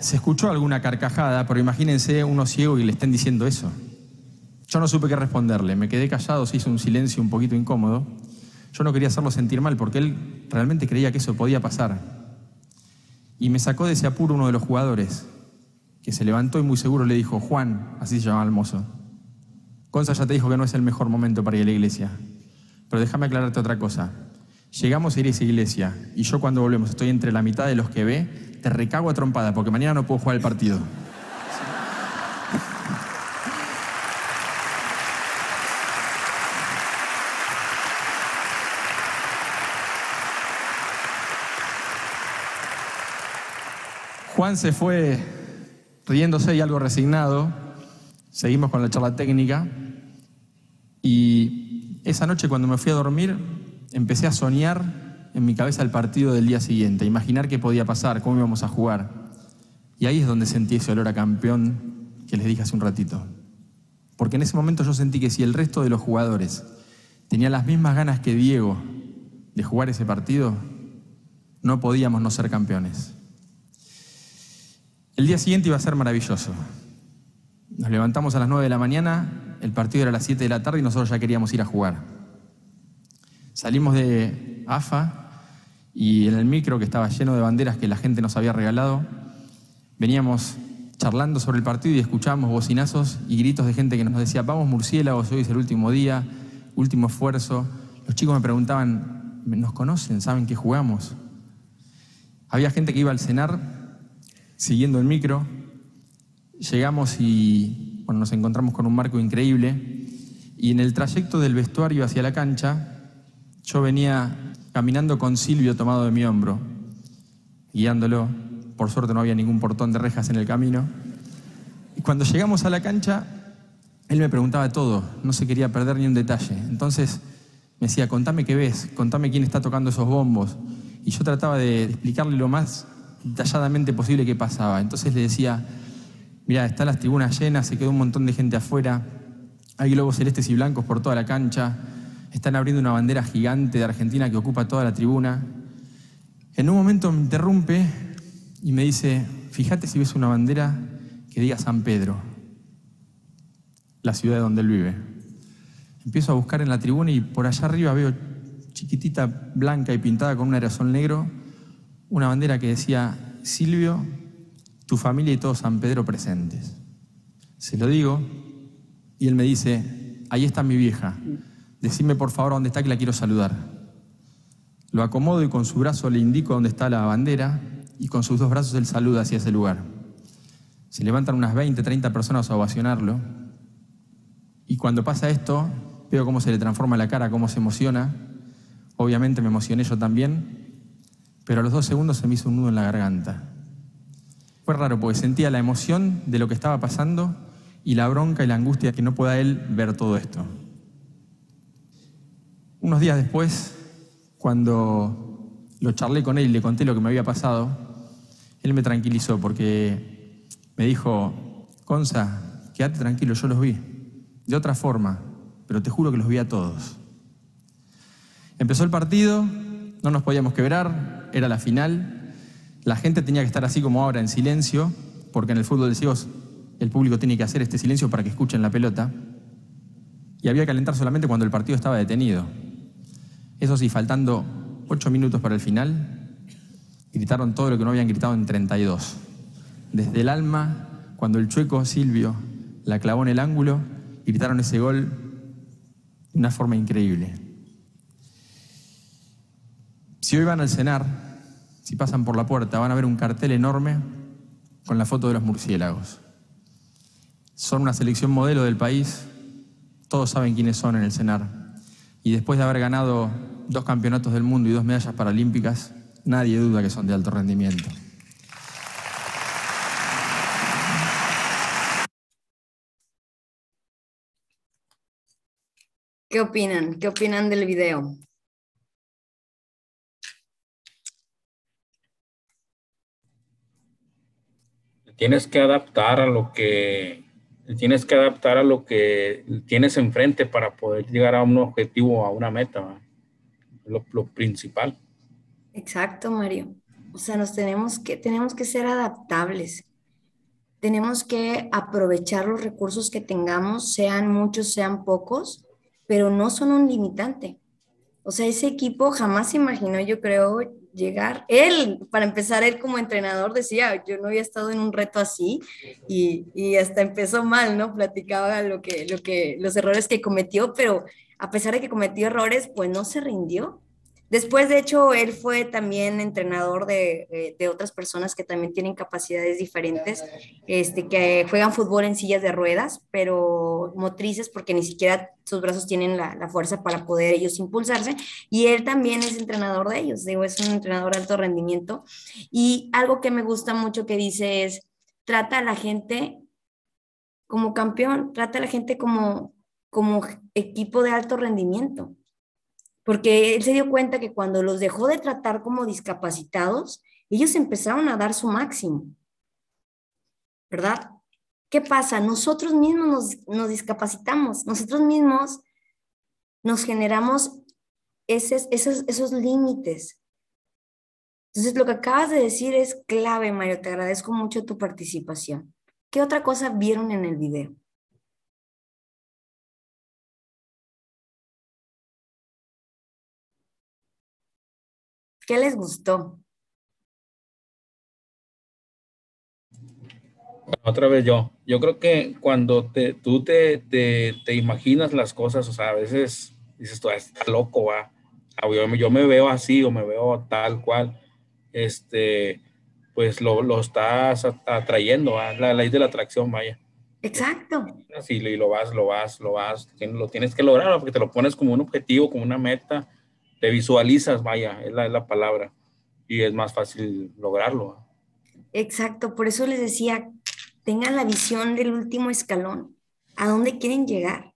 Se escuchó alguna carcajada, pero imagínense uno ciego y le estén diciendo eso. Yo no supe qué responderle, me quedé callado, se hizo un silencio un poquito incómodo. Yo no quería hacerlo sentir mal porque él realmente creía que eso podía pasar. Y me sacó de ese apuro uno de los jugadores, que se levantó y muy seguro le dijo, Juan, así se llamaba el mozo, Gonza ya te dijo que no es el mejor momento para ir a la iglesia. Pero déjame aclararte otra cosa. Llegamos a ir a esa iglesia y yo cuando volvemos estoy entre la mitad de los que ve, te recago a trompada porque mañana no puedo jugar el partido. Juan se fue riéndose y algo resignado. Seguimos con la charla técnica. Y esa noche cuando me fui a dormir, empecé a soñar en mi cabeza el partido del día siguiente, imaginar qué podía pasar, cómo íbamos a jugar. Y ahí es donde sentí ese olor a campeón que les dije hace un ratito. Porque en ese momento yo sentí que si el resto de los jugadores tenían las mismas ganas que Diego de jugar ese partido, no podíamos no ser campeones. El día siguiente iba a ser maravilloso. Nos levantamos a las 9 de la mañana, el partido era a las 7 de la tarde y nosotros ya queríamos ir a jugar. Salimos de AFA y en el micro que estaba lleno de banderas que la gente nos había regalado, veníamos charlando sobre el partido y escuchábamos bocinazos y gritos de gente que nos decía, vamos murciélagos, hoy es el último día, último esfuerzo. Los chicos me preguntaban, ¿nos conocen? ¿Saben que jugamos? Había gente que iba al cenar siguiendo el micro, llegamos y nos encontramos con un marco increíble y en el trayecto del vestuario hacia la cancha, yo venía caminando con Silvio tomado de mi hombro, guiándolo. Por suerte no había ningún portón de rejas en el camino. Y cuando llegamos a la cancha, él me preguntaba todo, no se quería perder ni un detalle. Entonces me decía, contame qué ves, contame quién está tocando esos bombos. Y yo trataba de explicarle lo más detalladamente posible qué pasaba. Entonces le decía, mira, están las tribunas llenas, se quedó un montón de gente afuera, hay globos celestes y blancos por toda la cancha, están abriendo una bandera gigante de Argentina que ocupa toda la tribuna. En un momento me interrumpe y me dice, fíjate si ves una bandera que diga San Pedro, la ciudad donde él vive. Empiezo a buscar en la tribuna y por allá arriba veo chiquitita, blanca y pintada con un aerosol negro, una bandera que decía, Silvio, tu familia y todo San Pedro presentes. Se lo digo y él me dice, ahí está mi vieja, decime por favor dónde está que la quiero saludar. Lo acomodo y con su brazo le indico dónde está la bandera y con sus dos brazos él saluda hacia ese lugar. Se levantan unas 20, 30 personas a ovacionarlo. Y cuando pasa esto, veo cómo se le transforma la cara, cómo se emociona. Obviamente me emocioné yo también, pero a los dos segundos se me hizo un nudo en la garganta. Fue raro porque sentía la emoción de lo que estaba pasando y la bronca y la angustia que no pueda él ver todo esto. Unos días después, cuando lo charlé con él y le conté lo que me había pasado, él me tranquilizó porque me dijo, Conza, quédate tranquilo, yo los vi. De otra forma, pero te juro que los vi a todos. Empezó el partido, no nos podíamos quebrar, era la final. La gente tenía que estar así como ahora, en silencio, porque en el fútbol de ciegos el público tiene que hacer este silencio para que escuchen la pelota. Y había que alentar solamente cuando el partido estaba detenido. Eso sí, faltando ocho minutos para el final, gritaron todo lo que no habían gritado en 32. Desde el alma, cuando el chueco Silvio la clavó en el ángulo, gritaron ese gol de una forma increíble. Si hoy van al cenar, si pasan por la puerta, van a ver un cartel enorme con la foto de los murciélagos. Son una selección modelo del país, todos saben quiénes son en el cenar. Y después de haber ganado dos campeonatos del mundo y dos medallas paralímpicas, nadie duda que son de alto rendimiento. ¿Qué opinan? ¿Qué opinan del video? Tienes que adaptar a lo que tienes que adaptar a lo que tienes enfrente para poder llegar a un objetivo, a una meta. Lo, lo principal. Exacto, Mario. O sea, nos tenemos que, tenemos que ser adaptables. Tenemos que aprovechar los recursos que tengamos, sean muchos, sean pocos, pero no son un limitante. O sea, ese equipo jamás se imaginó, yo creo, llegar. Él, para empezar, él como entrenador decía, yo no había estado en un reto así y, y hasta empezó mal, ¿no? Platicaba lo que, lo que, los errores que cometió, pero a pesar de que cometió errores, pues no se rindió. Después, de hecho, él fue también entrenador de, eh, de, otras personas que también tienen capacidades diferentes, este, que juegan fútbol en sillas de ruedas, pero motrices porque ni siquiera sus brazos tienen la, la, fuerza para poder ellos impulsarse. Y él también es entrenador de ellos, digo, es un entrenador de alto rendimiento. Y algo que me gusta mucho que dice es, trata a la gente como campeón, trata a la gente como, como equipo de alto rendimiento porque él se dio cuenta que cuando los dejó de tratar como discapacitados, ellos empezaron a dar su máximo, ¿verdad? ¿Qué pasa? Nosotros mismos nos, nos discapacitamos, nosotros mismos nos generamos esos, esos, esos límites. Entonces, lo que acabas de decir es clave, Mario. Te agradezco mucho tu participación. ¿Qué otra cosa vieron en el video? ¿Qué les gustó? Otra vez yo. Yo creo que cuando te, tú te, te, te, imaginas las cosas, o sea, a veces dices, tú está loco, va. Ah, yo, yo, me veo así o me veo tal cual. Este, pues lo, lo estás atrayendo, ¿va? la ley de la atracción, vaya. Exacto. Así, y lo vas, lo vas, lo vas, lo tienes que lograr, porque te lo pones como un objetivo, como una meta te visualizas, vaya, es la, la palabra, y es más fácil lograrlo. Exacto, por eso les decía, tengan la visión del último escalón, a dónde quieren llegar.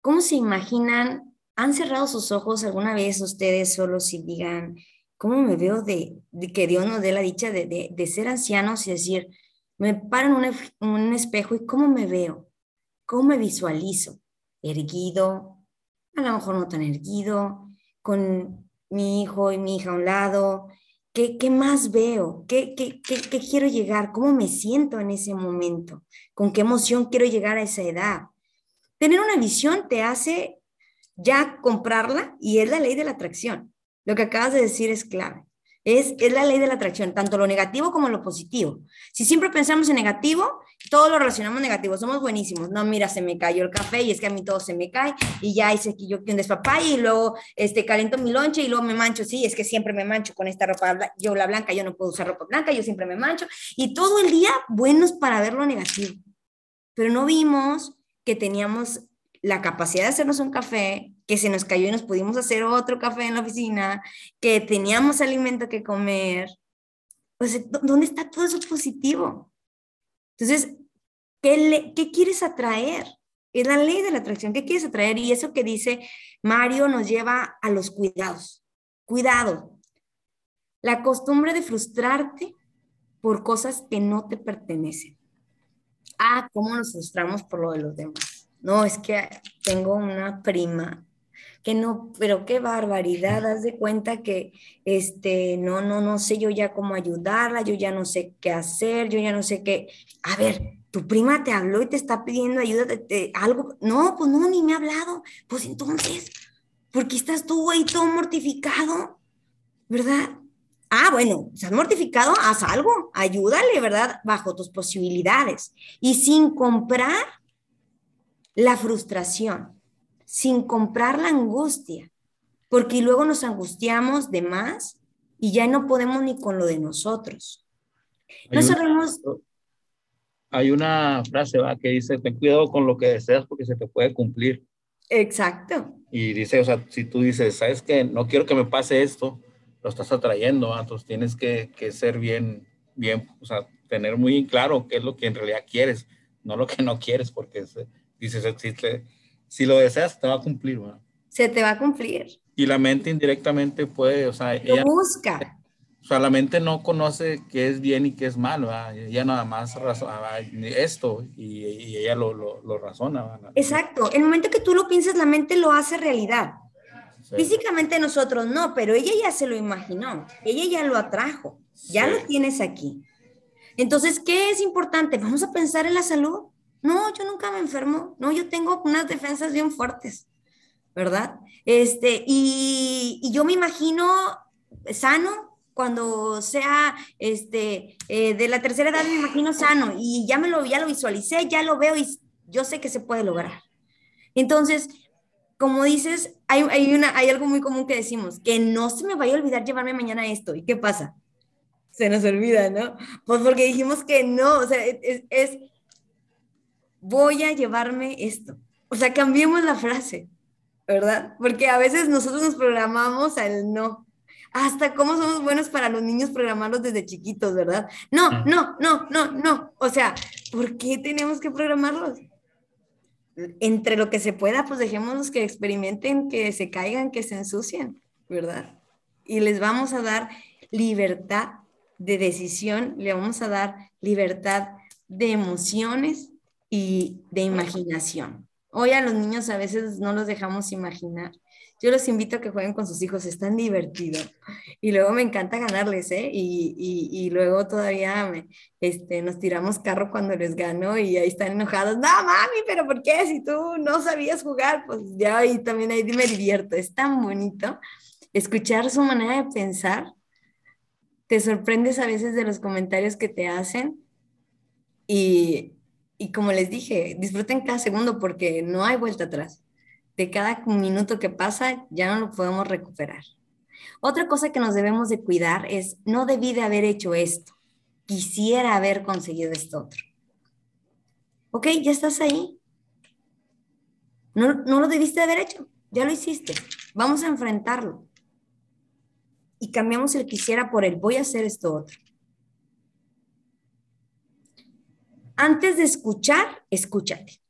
¿Cómo se imaginan? ¿Han cerrado sus ojos alguna vez ustedes solos y digan, ¿cómo me veo de, que Dios nos dé la dicha de, de, de ser ancianos y decir, me paro en un, un espejo y cómo me veo? ¿Cómo me visualizo? Erguido, a lo mejor no tan erguido, con mi hijo y mi hija a un lado? ¿Qué, qué más veo? ¿Qué, qué, qué, qué quiero llegar? ¿Cómo me siento en ese momento? ¿Con qué emoción quiero llegar a esa edad? Tener una visión te hace ya comprarla y es la ley de la atracción. Lo que acabas de decir es clave. Es, es la ley de la atracción, tanto lo negativo como lo positivo. Si siempre pensamos en negativo, todo lo relacionamos negativo, somos buenísimos. No, mira, se me cayó el café y es que a mí todo se me cae y ya hice que yo un despapay y luego este, calento mi lonche y luego me mancho. Sí, es que siempre me mancho con esta ropa, yo la blanca, yo no puedo usar ropa blanca, yo siempre me mancho. Y todo el día buenos para ver lo negativo. Pero no vimos que teníamos la capacidad de hacernos un café, que se nos cayó y nos pudimos hacer otro café en la oficina, que teníamos alimento que comer. Pues, ¿dó- ¿dónde está todo eso positivo? Entonces, ¿qué, le- qué quieres atraer? Es la ley de la atracción. ¿Qué quieres atraer? Y eso que dice Mario nos lleva a los cuidados. Cuidado. La costumbre de frustrarte por cosas que no te pertenecen. Ah, cómo nos frustramos por lo de los demás. No, es que tengo una prima que no, pero qué barbaridad, haz de cuenta que, este, no, no, no sé yo ya cómo ayudarla, yo ya no sé qué hacer, yo ya no sé qué. A ver, tu prima te habló y te está pidiendo ayuda, de, algo. No, pues no, ni me ha hablado. Pues entonces, ¿por qué estás tú ahí todo mortificado? ¿Verdad? Ah, bueno, estás mortificado, haz algo, ayúdale, ¿verdad? Bajo tus posibilidades y sin comprar la frustración, sin comprar la angustia, porque luego nos angustiamos de más y ya no podemos ni con lo de nosotros. No Hay un- sabemos, Hay una frase ¿va? que dice, ten cuidado con lo que deseas porque se te puede cumplir. exacto, Y dice, o sea, si tú dices, sabes que no quiero que me pase esto, lo estás atrayendo, ¿va? entonces tienes que, que ser bien, bien, o sea, tener muy claro qué es lo que en realidad quieres, no lo que no quieres, porque dices, si, te- si lo deseas, te va a cumplir. ¿va? se te va a cumplir. Y la mente indirectamente puede, o sea, Lo ella, busca. o sea, la mente no conoce qué es bien y qué es mal, ¿va? ella nada más razona esto y, y ella lo, lo, lo razona. ¿va? Exacto. El momento que tú lo piensas, la mente lo hace realidad. Sí. Físicamente nosotros no, pero ella ya se lo imaginó, ella ya lo atrajo, ya Sí. lo tienes aquí. Entonces, ¿qué es importante? ¿Vamos a pensar en la salud? No, yo nunca me enfermo, no, yo tengo unas defensas bien fuertes, ¿verdad? Este, y, y yo me imagino sano cuando sea este, eh, de la tercera edad, me imagino sano y ya me lo, ya lo visualicé, ya lo veo y yo sé que se puede lograr. Entonces, como dices, hay, hay, una, hay algo muy común que decimos, que no se me vaya a olvidar llevarme mañana esto. ¿Y qué pasa? Se nos olvida, ¿no? Pues porque dijimos que no, o sea, es, es voy a llevarme esto. O sea, cambiemos la frase, ¿verdad? Porque a veces nosotros nos programamos al no. Hasta cómo somos buenos para los niños programarlos desde chiquitos, ¿verdad? No, no, no, no, no. O sea, ¿por qué tenemos que programarlos? entre lo que se pueda, pues dejémoslos que experimenten, que se caigan, que se ensucien, ¿verdad? Y les vamos a dar libertad de decisión, le vamos a dar libertad de emociones y de imaginación. Hoy a los niños a veces no los dejamos imaginar. Yo los invito a que jueguen con sus hijos, es tan divertido. Y luego me encanta ganarles, ¿eh? Y, y, y luego todavía me, este, nos tiramos carro cuando les gano y ahí están enojados. No, mami, pero ¿por qué? Si tú no sabías jugar, pues ya ahí también ahí me divierto. Es tan bonito escuchar su manera de pensar. Te sorprendes a veces de los comentarios que te hacen y, y como les dije, disfruten cada segundo porque no hay vuelta atrás de cada minuto que pasa ya no lo podemos recuperar. Otra cosa que nos debemos de cuidar es, no debí de haber hecho esto, quisiera haber conseguido esto otro. Ok, ya estás ahí. No, no lo debiste de haber hecho, ya lo hiciste. Vamos a enfrentarlo. Y cambiamos el quisiera por el voy a hacer esto otro. Antes de escuchar, escúchate.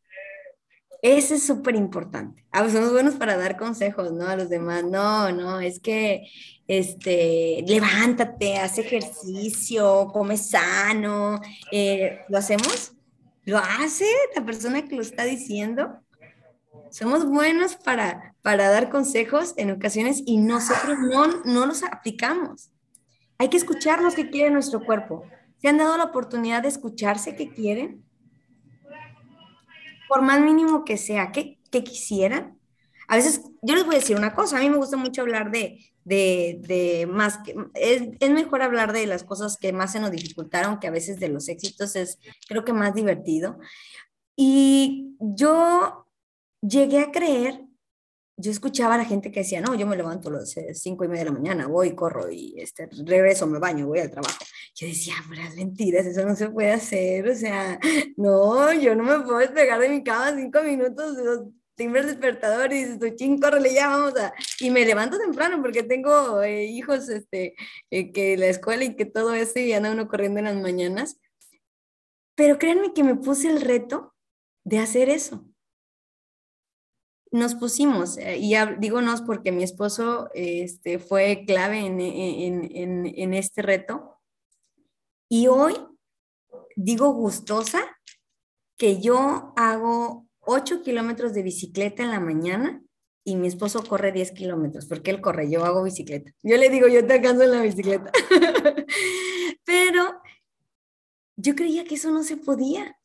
Ese es súper importante. Ah, pues somos buenos para dar consejos, ¿no? A los demás. No, no, es que, este, levántate, haz ejercicio, come sano. Eh, ¿Lo hacemos? ¿Lo hace la persona que lo está diciendo? Somos buenos para, para dar consejos en ocasiones y nosotros no, no los aplicamos. Hay que escuchar lo que quiere nuestro cuerpo. ¿Se han dado la oportunidad de escucharse qué quieren? por más mínimo que sea, ¿qué, qué quisieran? A veces, yo les voy a decir una cosa, a mí me gusta mucho hablar de, de, de más, que, es, es, mejor hablar de las cosas que más se nos dificultaron que a veces de los éxitos, es creo que más divertido. Y yo llegué a creer yo escuchaba a la gente que decía, no, yo me levanto a las cinco y media de la mañana, voy, corro y este, regreso, me baño, voy al trabajo. Yo decía, puras mentiras, eso no se puede hacer, o sea, no, yo no me puedo despegar de mi cama cinco minutos, los timbres despertador y estoy ching, corre, ya vamos a... Y me levanto temprano porque tengo eh, hijos, este, eh, que la escuela y que todo eso y anda uno corriendo en las mañanas. Pero créanme que me puse el reto de hacer eso nos pusimos, eh, y digo nos porque mi esposo este, fue clave en, en, en, en, este reto. Y hoy digo gustosa que yo hago 8 kilómetros de bicicleta en la mañana y mi esposo corre 10 kilómetros, porque él corre, yo hago bicicleta. Yo le digo, yo te alcanzo en la bicicleta. Pero yo creía que eso no se podía.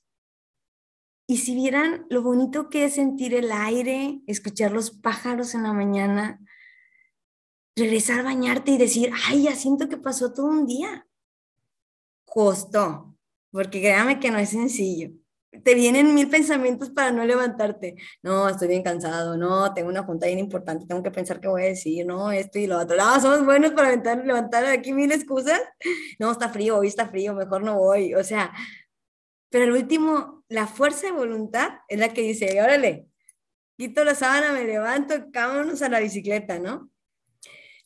Y si vieran lo bonito que es sentir el aire, escuchar los pájaros en la mañana, regresar a bañarte y decir, ay, ya siento que pasó todo un día. Costó, porque créame que no es sencillo. Te vienen mil pensamientos para no levantarte. No, estoy bien cansado. No, tengo una junta bien importante. Tengo que pensar qué voy a decir. No, esto y lo otro. No, somos buenos para levantar, levantar aquí mil excusas. No, está frío, hoy está frío, mejor no voy. O sea, pero al último, la fuerza de voluntad es la que dice, órale, quito la sábana, me levanto, vámonos a la bicicleta, ¿no?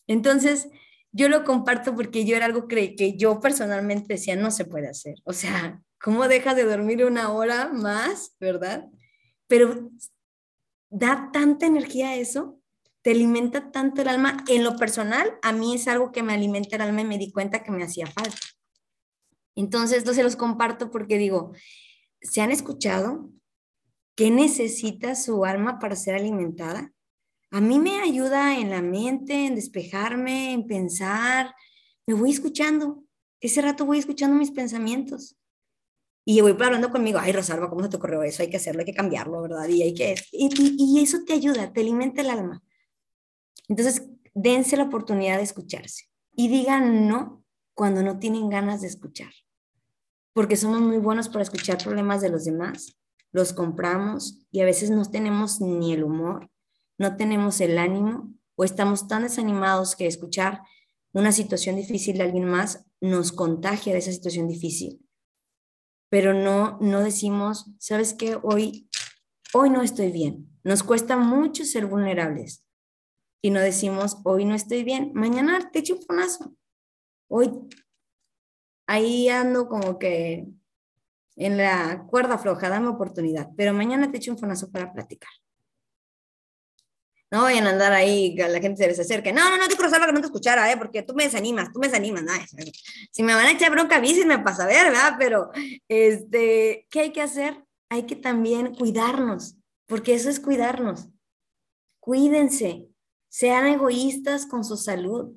Entonces, yo lo comparto porque yo era algo que, que yo personalmente decía, no se puede hacer. O sea, ¿cómo dejas de dormir una hora más, verdad? Pero da tanta energía eso, te alimenta tanto el alma. En lo personal, a mí es algo que me alimenta el alma y me di cuenta que me hacía falta. Entonces, no se los comparto porque digo, ¿se han escuchado? ¿Qué necesita su alma para ser alimentada? A mí me ayuda en la mente, en despejarme, en pensar. Me voy escuchando. Ese rato voy escuchando mis pensamientos. Y voy hablando conmigo, ay, Rosalba, ¿cómo se te ocurrió eso? Hay que hacerlo, hay que cambiarlo, ¿verdad? Y, hay que, y eso te ayuda, te alimenta el alma. Entonces, dense la oportunidad de escucharse y digan no cuando no tienen ganas de escuchar. Porque somos muy buenos para escuchar problemas de los demás, los compramos y a veces no tenemos ni el humor, no tenemos el ánimo o estamos tan desanimados que escuchar una situación difícil de alguien más nos contagia de esa situación difícil. Pero no no decimos, ¿sabes qué? Hoy hoy no estoy bien. Nos cuesta mucho ser vulnerables. Y no decimos, hoy no estoy bien, mañana te echo un fonazo hoy ahí ando como que en la cuerda floja, dame oportunidad, pero mañana te echo un fonazo para platicar. No vayan a andar ahí, la gente se les acerque. No, no, no te cruzaba que no te escuchara, ¿eh? porque tú me desanimas, tú me desanimas. Si me van a echar bronca, me pasa a ver, ¿verdad? Pero, este, ¿qué hay que hacer? Hay que también cuidarnos, porque eso es cuidarnos. Cuídense, sean egoístas con su salud.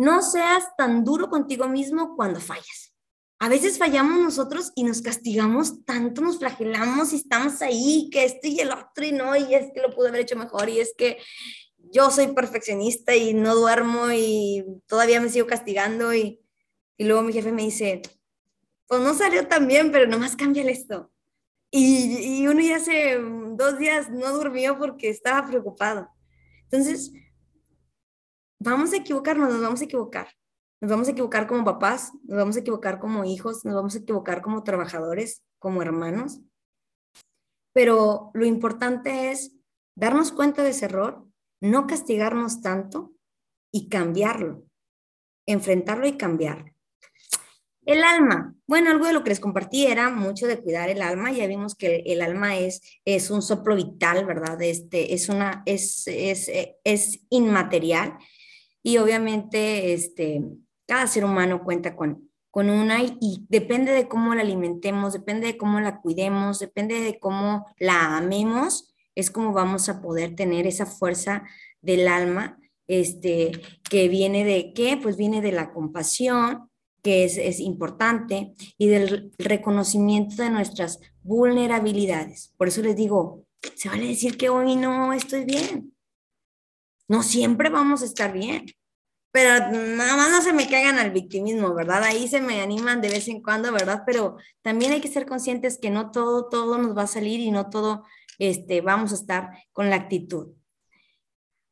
No seas tan duro contigo mismo cuando fallas. A veces fallamos nosotros y nos castigamos tanto, nos flagelamos y estamos ahí, que esto y el otro y no, y es que lo pude haber hecho mejor y es que yo soy perfeccionista y no duermo y todavía me sigo castigando y, y luego mi jefe me dice, pues no salió tan bien, pero nomás cambia esto. Y, y uno ya hace dos días no durmió porque estaba preocupado. Entonces, vamos a equivocarnos, nos vamos a equivocar. Nos vamos a equivocar como papás, nos vamos a equivocar como hijos, nos vamos a equivocar como trabajadores, como hermanos. Pero lo importante es darnos cuenta de ese error, no castigarnos tanto y cambiarlo, enfrentarlo y cambiarlo. El alma. Bueno, algo de lo que les compartí era mucho de cuidar el alma. Ya vimos que el, alma es, es un soplo vital, ¿verdad? Este, es, una, es, es, es inmaterial y obviamente este, cada ser humano cuenta con, con una y, depende de cómo la alimentemos, depende de cómo la cuidemos, depende de cómo la amemos, es como vamos a poder tener esa fuerza del alma, este, que viene de qué? Pues viene de la compasión, que es, es importante, y del reconocimiento de nuestras vulnerabilidades. Por eso les digo, se vale decir que hoy no estoy bien. No siempre vamos a estar bien. Pero nada más no se me caigan al victimismo, ¿verdad? Ahí se me animan de vez en cuando, ¿verdad? Pero también hay que ser conscientes que no todo, todo nos va a salir y no todo este, vamos a estar con la actitud.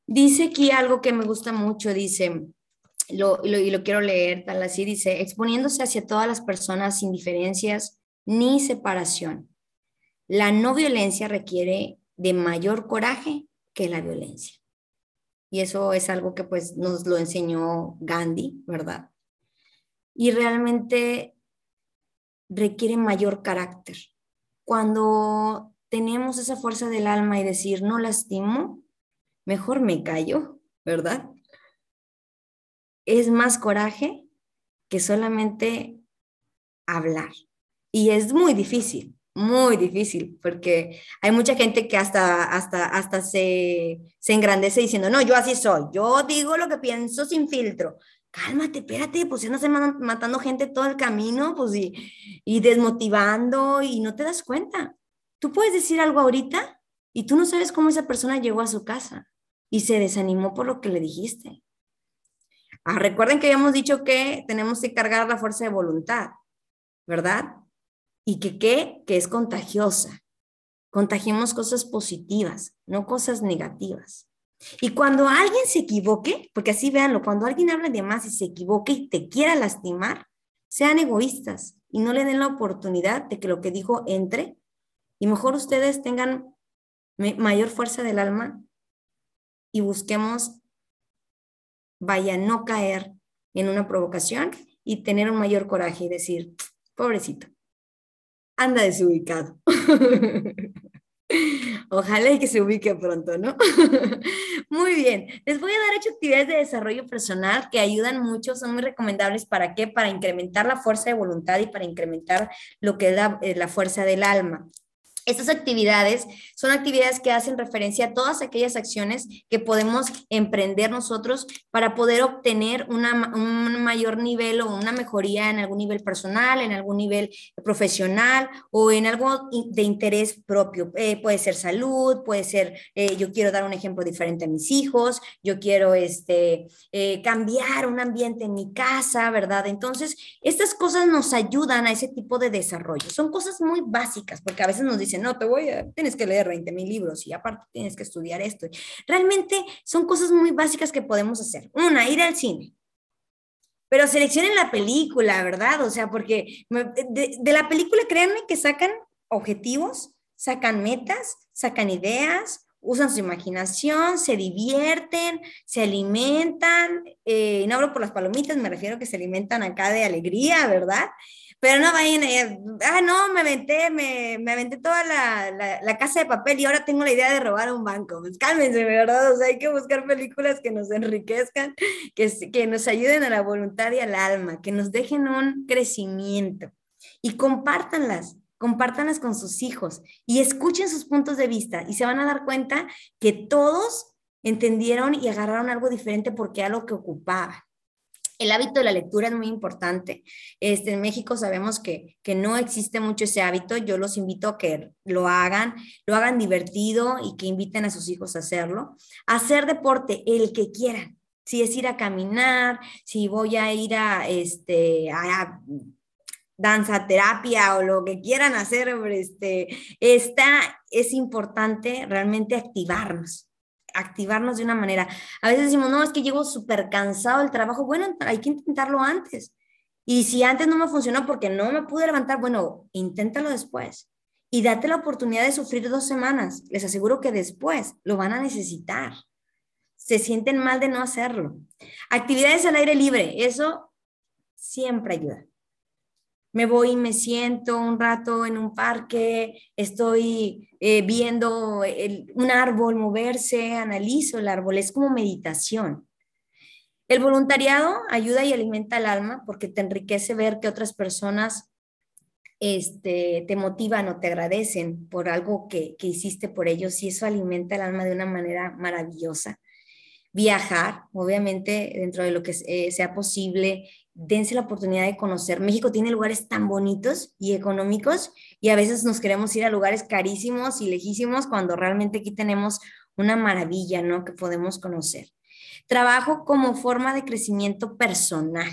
Dice aquí algo que me gusta mucho, dice, lo, y lo quiero leer tal así, dice, exponiéndose hacia todas las personas sin diferencias ni separación. La no violencia requiere de mayor coraje que la violencia. Y eso es algo que pues nos lo enseñó Gandhi, ¿verdad? Y realmente requiere mayor carácter. Cuando tenemos esa fuerza del alma y decir, no lastimo, mejor me callo, ¿verdad? Es más coraje que solamente hablar. Y es muy difícil, muy difícil, porque hay mucha gente que hasta, hasta, hasta se, se engrandece diciendo, no, yo así soy, yo digo lo que pienso sin filtro. Cálmate, espérate, pues ya no se ma- matando gente todo el camino, pues y, y desmotivando y no te das cuenta. Tú puedes decir algo ahorita y tú no sabes cómo esa persona llegó a su casa y se desanimó por lo que le dijiste. Ah, recuerden que habíamos dicho que tenemos que cargar la fuerza de voluntad, ¿verdad? Y que qué, que es contagiosa. Contagiemos cosas positivas, no cosas negativas. Y cuando alguien se equivoque, porque así véanlo, cuando alguien habla de más y se equivoque y te quiera lastimar, sean egoístas y no le den la oportunidad de que lo que dijo entre y mejor ustedes tengan mayor fuerza del alma y busquemos, vaya, no caer en una provocación y tener un mayor coraje y decir, pobrecito, anda desubicado. Ojalá y que se ubique pronto, ¿no? muy bien. Les voy a dar ocho actividades de desarrollo personal que ayudan mucho, son muy recomendables. ¿Para qué? Para incrementar la fuerza de voluntad y para incrementar lo que es la, eh, la fuerza del alma. Estas actividades son actividades que hacen referencia a todas aquellas acciones que podemos emprender nosotros para poder obtener un mayor nivel o una mejoría en algún nivel personal, en algún nivel profesional o en algo de interés propio. Eh, puede ser salud, puede ser, eh, yo quiero dar un ejemplo diferente a mis hijos, yo quiero este, eh, cambiar un ambiente en mi casa, ¿verdad? Entonces, estas cosas nos ayudan a ese tipo de desarrollo. Son cosas muy básicas, porque a veces nos dicen, no, te voy a, tienes que leer 20 mil libros y aparte tienes que estudiar esto. Realmente son cosas muy básicas que podemos hacer. Una, ir al cine. Pero seleccionen la película, ¿verdad? O sea, porque de, la película, créanme que sacan objetivos, sacan metas, sacan ideas, usan su imaginación, se divierten, se alimentan. eh, no hablo por las palomitas, me refiero que se alimentan acá de alegría, ¿verdad? Pero no vayan a, ah, no, me aventé, me, me aventé toda la, la, la casa de papel y ahora tengo la idea de robar un banco. Pues cálmense, ¿verdad? O sea, hay que buscar películas que nos enriquezcan, que, que nos ayuden a la voluntad y al alma, que nos dejen un crecimiento. Y compártanlas, compártanlas con sus hijos y escuchen sus puntos de vista y se van a dar cuenta que todos entendieron y agarraron algo diferente porque era lo que ocupaba. El hábito de la lectura es muy importante. Este, en México sabemos que, que no existe mucho ese hábito. Yo los invito a que lo hagan, lo hagan divertido y que inviten a sus hijos a hacerlo. Hacer deporte, el que quieran. Si es ir a caminar, si voy a ir a, este, a, danza terapia o lo que quieran hacer, este, esta es importante realmente activarnos activarnos de una manera. A veces decimos, no, es que llego súper cansado del trabajo. Bueno, hay que intentarlo antes. Y si antes no me funcionó porque no me pude levantar, bueno, inténtalo después. Y date la oportunidad de sufrir dos semanas. Les aseguro que después lo van a necesitar. Se sienten mal de no hacerlo. Actividades al aire libre, eso siempre ayuda. Me voy y me siento un rato en un parque, estoy eh, viendo un árbol moverse, analizo el árbol, es como meditación. El voluntariado ayuda y alimenta el alma porque te enriquece ver que otras personas este, te motivan o te agradecen por algo que, que hiciste por ellos y eso alimenta el alma de una manera maravillosa. Viajar, obviamente, dentro de lo que eh, sea posible, dense la oportunidad de conocer. México tiene lugares tan bonitos y económicos y a veces nos queremos ir a lugares carísimos y lejísimos cuando realmente aquí tenemos una maravilla, ¿no? Que podemos conocer. Trabajo como forma de crecimiento personal.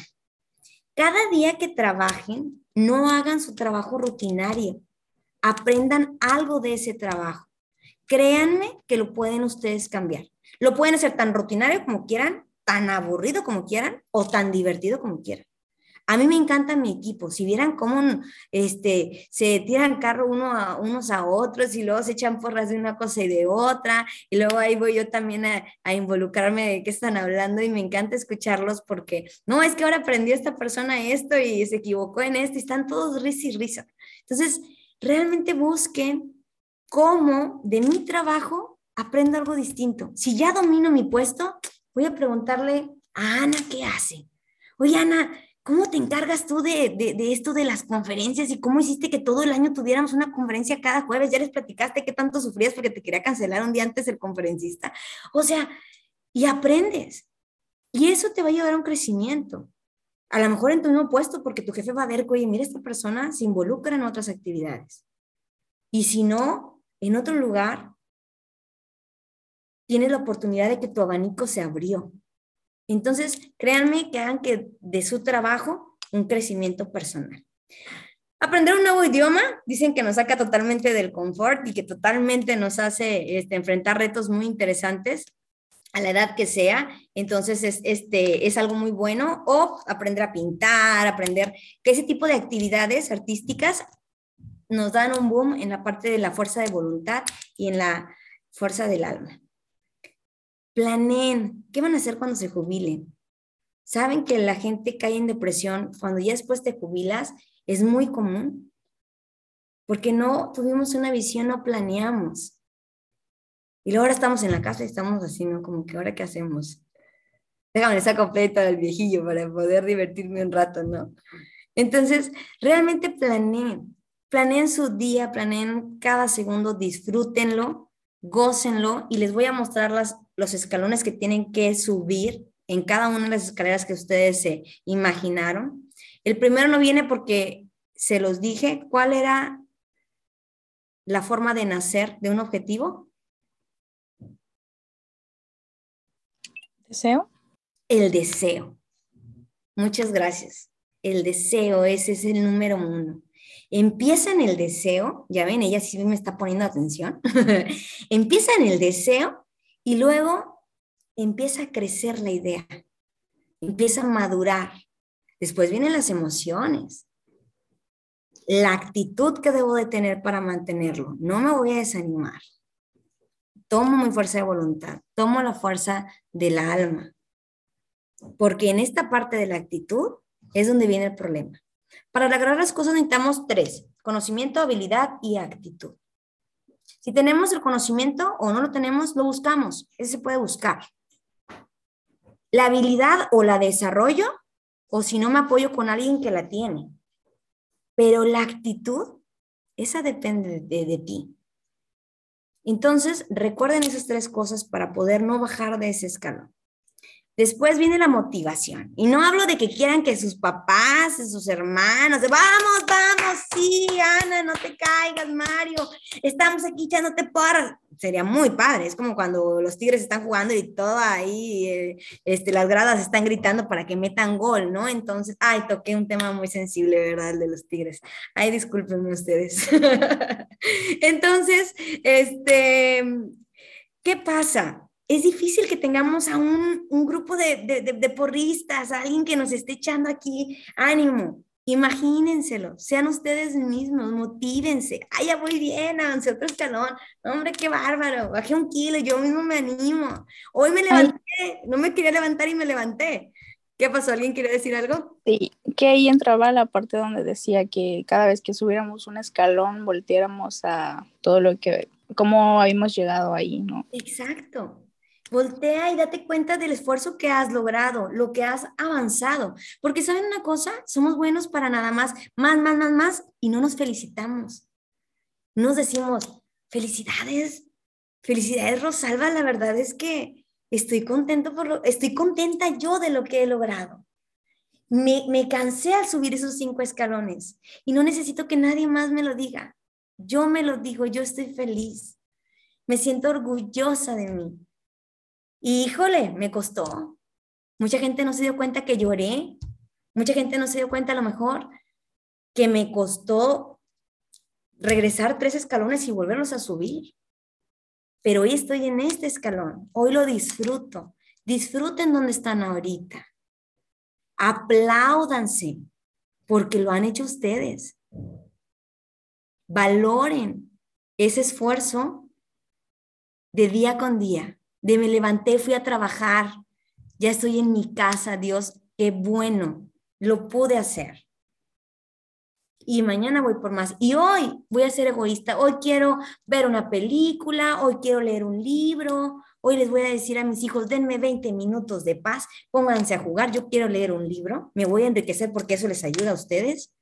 Cada día que trabajen, no hagan su trabajo rutinario. Aprendan algo de ese trabajo. Créanme que lo pueden ustedes cambiar. Lo pueden hacer tan rutinario como quieran, tan aburrido como quieran o tan divertido como quieran. A mí me encanta mi equipo. Si vieran cómo este, se tiran carro uno a, unos a otros y luego se echan porras de una cosa y de otra, y luego ahí voy yo también a, a involucrarme de qué están hablando y me encanta escucharlos porque, no, es que ahora aprendió esta persona esto y se equivocó en esto y están todos risa y risa. Entonces, realmente busquen cómo de mi trabajo aprendo algo distinto. Si ya domino mi puesto, voy a preguntarle a Ana qué hace. Oye, Ana, ¿cómo te encargas tú de, de, esto de las conferencias y cómo hiciste que todo el año tuviéramos una conferencia cada jueves? Ya les platicaste qué tanto sufrías porque te quería cancelar un día antes el conferencista. O sea, y aprendes. Y eso te va a llevar a un crecimiento. A lo mejor en tu mismo puesto, porque tu jefe va a ver, oye, mira, esta persona se involucra en otras actividades. Y si no, en otro lugar, tienes la oportunidad de que tu abanico se abrió. Entonces, créanme que hagan que de su trabajo un crecimiento personal. Aprender un nuevo idioma, dicen que nos saca totalmente del confort y que totalmente nos hace este, enfrentar retos muy interesantes a la edad que sea. Entonces, es, este, es algo muy bueno. O aprender a pintar, aprender que ese tipo de actividades artísticas nos dan un boom en la parte de la fuerza de voluntad y en la fuerza del alma. Planeen, ¿qué van a hacer cuando se jubilen? Saben que la gente cae en depresión cuando ya después te jubilas, es muy común, porque no tuvimos una visión, no planeamos. Y luego ahora estamos en la casa y estamos así, ¿no? Como que ahora qué hacemos. Déjame saco pleito al viejillo para poder divertirme un rato, ¿no? Entonces, realmente planeen, planeen su día, planeen cada segundo, disfrútenlo, gócenlo y les voy a mostrar las los escalones que tienen que subir en cada una de las escaleras que ustedes se imaginaron. El primero no viene porque se los dije cuál era la forma de nacer de un objetivo. ¿Deseo? El deseo. Muchas gracias. El deseo, ese es el número uno. Empieza en el deseo, ya ven, ella sí me está poniendo atención. Empieza en el deseo y luego empieza a crecer la idea, empieza a madurar. Después vienen las emociones, la actitud que debo de tener para mantenerlo. No me voy a desanimar. Tomo mi fuerza de voluntad, tomo la fuerza del alma. Porque en esta parte de la actitud es donde viene el problema. Para lograr las cosas necesitamos tres, conocimiento, habilidad y actitud. Si tenemos el conocimiento o no lo tenemos, lo buscamos. Ese se puede buscar. La habilidad o la desarrollo, o si no me apoyo con alguien que la tiene. Pero la actitud, esa depende de, de ti. Entonces, recuerden esas tres cosas para poder no bajar de ese escalón. Después viene la motivación. Y no hablo de que quieran que sus papás, sus hermanos, vamos, vamos, sí, Ana, no te caigas, Mario, estamos aquí echándote porras. Sería muy padre, es como cuando los tigres están jugando y todo ahí, eh, este, las gradas están gritando para que metan gol, ¿no? Entonces, ay, toqué un tema muy sensible, ¿verdad? El de los tigres. Ay, discúlpenme ustedes. Entonces, este, ¿qué pasa? Es difícil que tengamos a un, grupo de, de, porristas, a alguien que nos esté echando aquí ánimo. Imagínenselo, sean ustedes mismos, motívense. Ay, ya voy bien, avance otro escalón. Hombre, qué bárbaro, bajé un kilo, yo mismo me animo. Hoy me levanté, no me quería levantar y me levanté. ¿Qué pasó? ¿Alguien quiere decir algo? Sí, que ahí entraba la parte donde decía que cada vez que subiéramos un escalón, volteáramos a todo lo que, cómo habíamos llegado ahí, ¿no? Exacto. Voltea y date cuenta del esfuerzo que has logrado, lo que has avanzado. Porque saben una cosa, somos buenos para nada más, más, más, más, más, y no nos felicitamos. Nos decimos, felicidades, felicidades Rosalba, la verdad es que estoy contento por lo, estoy contenta yo de lo que he logrado. Me, me cansé al subir esos cinco escalones y no necesito que nadie más me lo diga. Yo me lo digo, yo estoy feliz. Me siento orgullosa de mí. Y híjole, me costó. Mucha gente no se dio cuenta que lloré. Mucha gente no se dio cuenta a lo mejor que me costó regresar tres escalones y volverlos a subir. Pero hoy estoy en este escalón. Hoy lo disfruto. Disfruten donde están ahorita. Apláudanse porque lo han hecho ustedes. Valoren ese esfuerzo de día con día, de me levanté, fui a trabajar, ya estoy en mi casa, Dios, qué bueno, lo pude hacer. Y mañana voy por más. Y hoy voy a ser egoísta. Hoy quiero ver una película, hoy quiero leer un libro, hoy les voy a decir a mis hijos, denme 20 minutos de paz, pónganse a jugar, yo quiero leer un libro, me voy a enriquecer porque eso les ayuda a ustedes.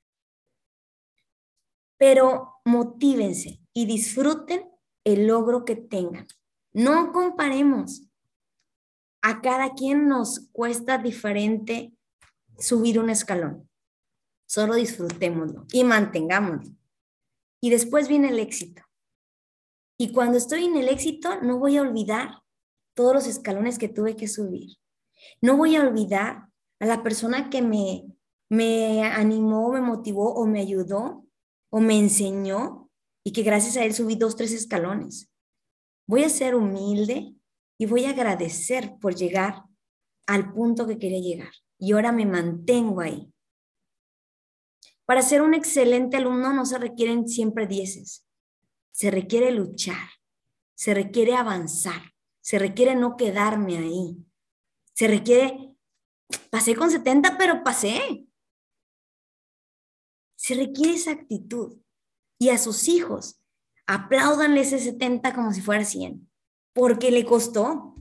Pero motívense y disfruten el logro que tengan. No comparemos. A cada quien nos cuesta diferente subir un escalón. Solo disfrutémoslo y mantengámoslo. Y después viene el éxito. Y cuando estoy en el éxito, no voy a olvidar todos los escalones que tuve que subir. No voy a olvidar a la persona que me, me animó, me motivó o me ayudó o me enseñó y que gracias a él subí dos, tres escalones. Voy a ser humilde y voy a agradecer por llegar al punto que quería llegar. Y ahora me mantengo ahí. Para ser un excelente alumno no se requieren siempre dieces. Se requiere luchar, se requiere avanzar, se requiere no quedarme ahí. Se requiere, pasé con 70, pero pasé. Se requiere esa actitud. Y a sus hijos, apláudanle ese 70 como si fuera 100, porque le costó.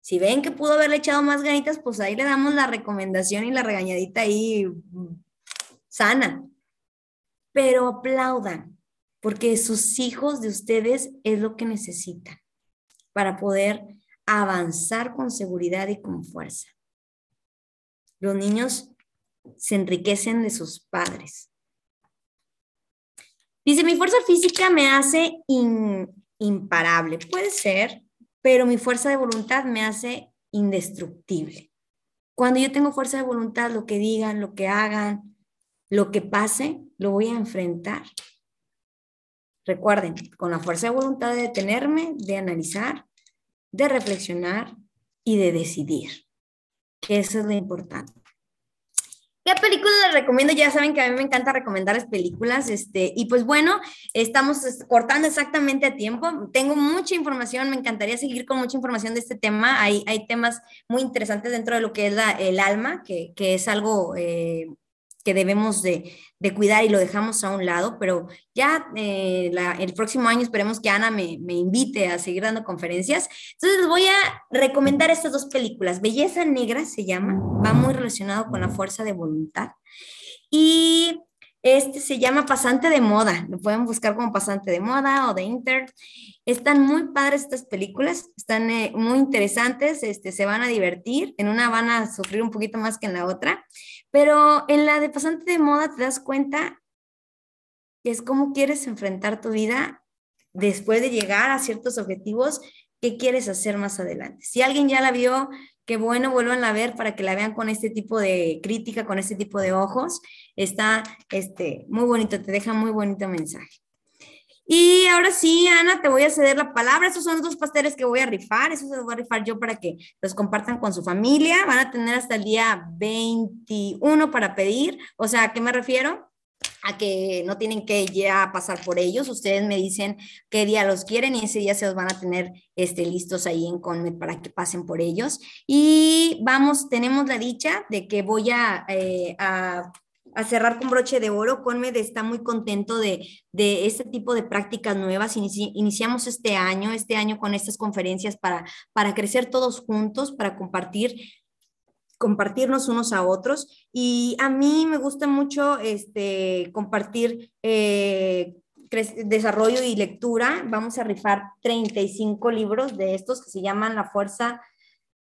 Si ven que pudo haberle echado más ganitas, pues ahí le damos la recomendación y la regañadita ahí mm, sana. Pero aplaudan, porque sus hijos de ustedes es lo que necesitan para poder avanzar con seguridad y con fuerza. Los niños se enriquecen de sus padres. Dice, mi fuerza física me hace imparable. Puede ser, pero mi fuerza de voluntad me hace indestructible. Cuando yo tengo fuerza de voluntad, lo que digan, lo que hagan, lo que pase, lo voy a enfrentar. Recuerden, con la fuerza de voluntad de detenerme, de analizar, de reflexionar y de decidir, eso es lo importante. ¿Qué películas les recomiendo? Ya saben que a mí me encanta recomendarles películas, este, y pues bueno, estamos cortando exactamente a tiempo. Tengo mucha información, me encantaría seguir con mucha información de este tema. Hay, hay temas muy interesantes dentro de lo que es la, el alma, que, que es algo eh, que debemos de, de, cuidar y lo dejamos a un lado, pero ya eh, la, el próximo año esperemos que Ana me, me, invite a seguir dando conferencias. Entonces les voy a recomendar estas dos películas. Belleza Negra se llama, va muy relacionado con la fuerza de voluntad. Y este se llama Pasante de Moda, lo pueden buscar como Pasante de Moda o de Inter. Están muy padres estas películas, están eh, muy interesantes, este, se van a divertir, en una van a sufrir un poquito más que en la otra, pero en la de pasante de moda te das cuenta que es cómo quieres enfrentar tu vida después de llegar a ciertos objetivos que quieres hacer más adelante. Si alguien ya la vio, qué bueno, vuelvan a ver para que la vean con este tipo de crítica, con este tipo de ojos. Está este, muy bonito, te deja muy bonito mensaje. Y ahora sí, Ana, te voy a ceder la palabra. Esos son los dos pasteles que voy a rifar. Esos los voy a rifar yo para que los compartan con su familia. Van a tener hasta el día 21 para pedir. O sea, ¿a qué me refiero? a que no tienen que ya pasar por ellos, ustedes me dicen qué día los quieren y ese día se los van a tener este, listos ahí en Conmed para que pasen por ellos. Y vamos, tenemos la dicha de que voy a, eh, a a cerrar con broche de oro. Conmed está muy contento de, de este tipo de prácticas nuevas. iniciamos este año, este año con estas conferencias para, para crecer todos juntos, para compartir compartirnos unos a otros y a mí me gusta mucho este, compartir eh, desarrollo y lectura. Vamos a rifar 35 libros de estos que se llaman La Fuerza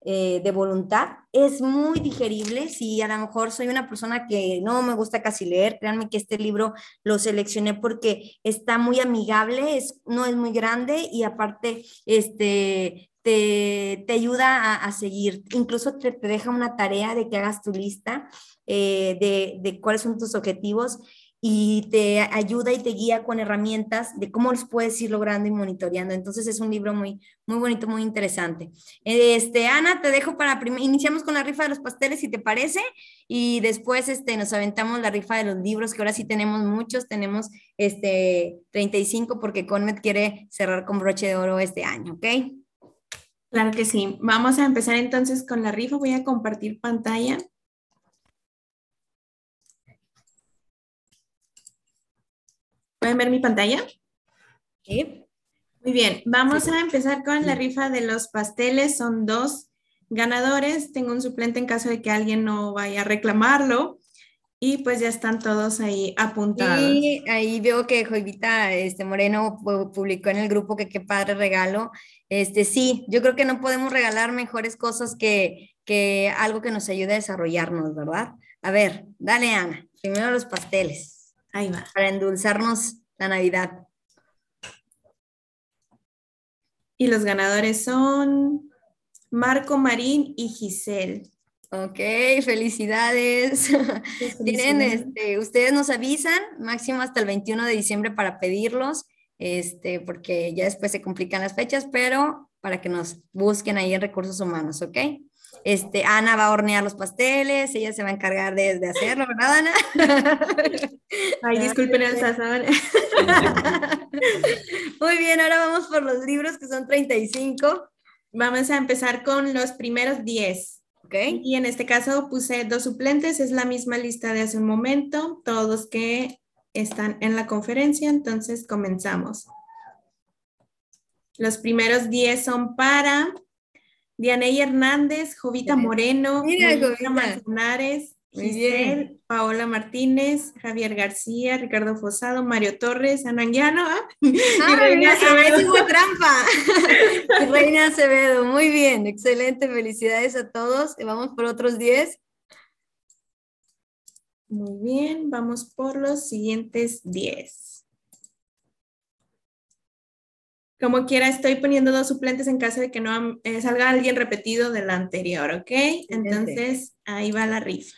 eh, de voluntad. Es muy digerible. Si a lo mejor soy una persona que no me gusta casi leer, créanme que este libro lo seleccioné porque está muy amigable, es, no es muy grande y aparte este, te, te ayuda a, seguir. Incluso te, te, deja una tarea de que hagas tu lista eh, de, de cuáles son tus objetivos y te ayuda y te guía con herramientas de cómo los puedes ir logrando y monitoreando. Entonces es un libro muy, muy bonito, muy interesante. Este, Ana, te dejo para, iniciamos con la rifa de los pasteles, si te parece, y después este, nos aventamos la rifa de los libros, que ahora sí tenemos muchos, tenemos este, 35 porque Conmet quiere cerrar con broche de oro este año, ¿ok? Claro que sí. Vamos a empezar entonces con la rifa. Voy a compartir pantalla. ¿Pueden ver mi pantalla? Sí. Muy bien, vamos a empezar con la rifa de los pasteles. Son dos ganadores. Tengo un suplente en caso de que alguien no vaya a reclamarlo. Y pues ya están todos ahí apuntados. Y ahí veo que Joivita este, Moreno publicó en el grupo que qué padre regalo. Este, sí, yo creo que no podemos regalar mejores cosas que, que algo que nos ayude a desarrollarnos, ¿verdad? A ver, dale Ana, primero los pasteles. Ahí va. Para endulzarnos la Navidad. Y los ganadores son Marco Marín y Giselle. Ok, felicidades. Tienen, este, ustedes nos avisan, máximo hasta el 21 de diciembre para pedirlos, este, porque ya después se complican las fechas, pero para que nos busquen ahí en recursos humanos, ¿ok? Este, Ana va a hornear los pasteles, ella se va a encargar de, de hacerlo, ¿verdad, Ana? Ay, disculpen el sazón. Muy bien, ahora vamos por los libros que son 35. Vamos a empezar con los primeros 10. Okay. Y en este caso puse dos suplentes, es la misma lista de hace un momento, todos que están en la conferencia, entonces comenzamos. Los primeros 10 son para Dianey Hernández, Jovita Moreno, Manzanares, Giselle, Paola Martínez, Javier García, Ricardo Fosado, Mario Torres, Ananguiano ¿ah? y Reina Acevedo. trampa. y Reina Acevedo, muy bien, excelente, felicidades a todos. Vamos por otros 10. Muy bien, vamos por los siguientes 10. Como quiera, estoy poniendo dos suplentes en caso de que no eh, salga alguien repetido del anterior, ¿ok? Entonces, ahí va la rifa.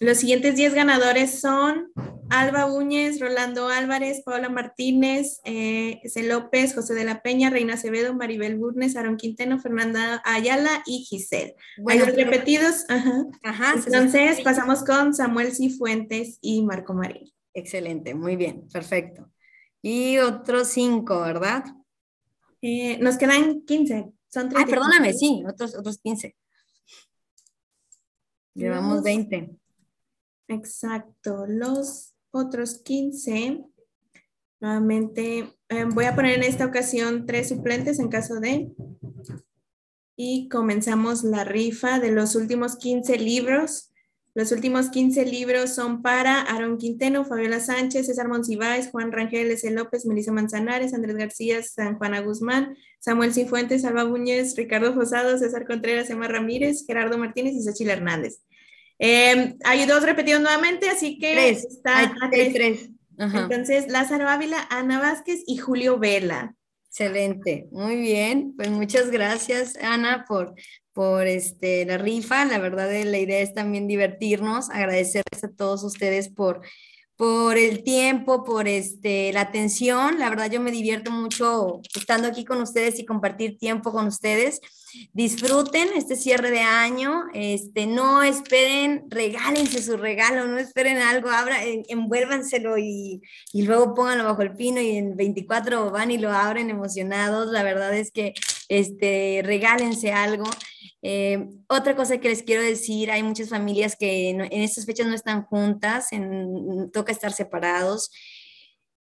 Los siguientes 10 ganadores son Alba Úñez, Rolando Álvarez, Paola Martínez, eh, C. López, José de la Peña, Reina Acevedo, Maribel Burnes, Aaron Quinteno, Fernanda Ayala y Giselle. Bueno, los repetidos. Ajá. Ajá Entonces, pasamos con Samuel Cifuentes y Marco Marín. Excelente, muy bien, perfecto. Y otros cinco, ¿verdad? Eh, nos quedan 15. Son Ah, perdóname, sí, otros, otros 15. Llevamos 20. Exacto, los otros 15. Nuevamente, eh, voy a poner en esta ocasión tres suplentes en caso de. Y comenzamos la rifa de los últimos 15 libros. Los últimos 15 libros son para Aaron Quinteno, Fabiola Sánchez, César Monsiváis, Juan Rangel, S. López, Melissa Manzanares, Andrés García, San Juana Guzmán, Samuel Cifuentes, Alba Buñez, Ricardo Fosado, César Contreras, Emma Ramírez, Gerardo Martínez y Xochitl Hernández. Eh, hay dos repetidos nuevamente, así que tres. está hay, a tres. tres. Entonces, Lázaro Ávila, Ana Vázquez y Julio Vela. Excelente, muy bien. Pues muchas gracias, Ana, por, por este, la rifa. La verdad, la idea es también divertirnos, agradecerles a todos ustedes por, por el tiempo, por este, la atención. La verdad, yo me divierto mucho estando aquí con ustedes y compartir tiempo con ustedes. Disfruten este cierre de año, este, no esperen, regálense su regalo, no esperen algo, abra, envuélvanselo y, y luego pónganlo bajo el pino y en 24 van y lo abren emocionados. La verdad es que este, regálense algo. Eh, otra cosa que les quiero decir, hay muchas familias que no, en estas fechas no están juntas, en, toca estar separados.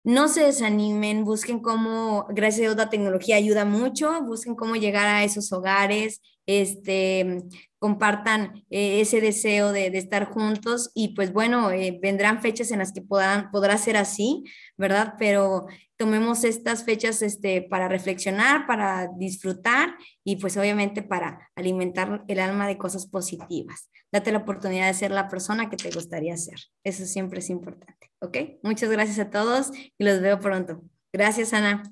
No se desanimen, busquen cómo, gracias a Dios la tecnología ayuda mucho, busquen cómo llegar a esos hogares, este, compartan eh, ese deseo de, estar juntos y pues bueno, eh, vendrán fechas en las que puedan, podrá ser así, ¿verdad? Pero tomemos estas fechas este, para reflexionar, para disfrutar y pues obviamente para alimentar el alma de cosas positivas. Date la oportunidad de ser la persona que te gustaría ser. Eso siempre es importante, ¿ok? Muchas gracias a todos y los veo pronto. Gracias, Ana.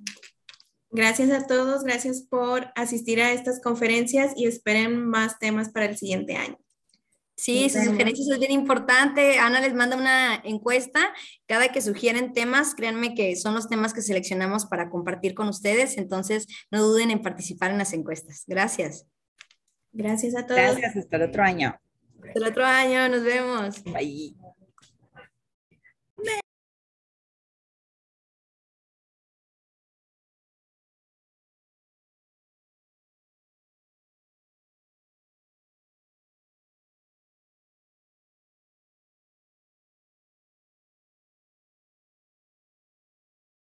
Gracias a todos, gracias por asistir a estas conferencias y esperen más temas para el siguiente año. Sí, sus sugerencias es bien importante. Ana les manda una encuesta. Cada que sugieren temas, créanme que son los temas que seleccionamos para compartir con ustedes. Entonces, no duden en participar en las encuestas. Gracias. Gracias a todos. Gracias, hasta el otro año. Hasta el otro año, nos vemos. Bye.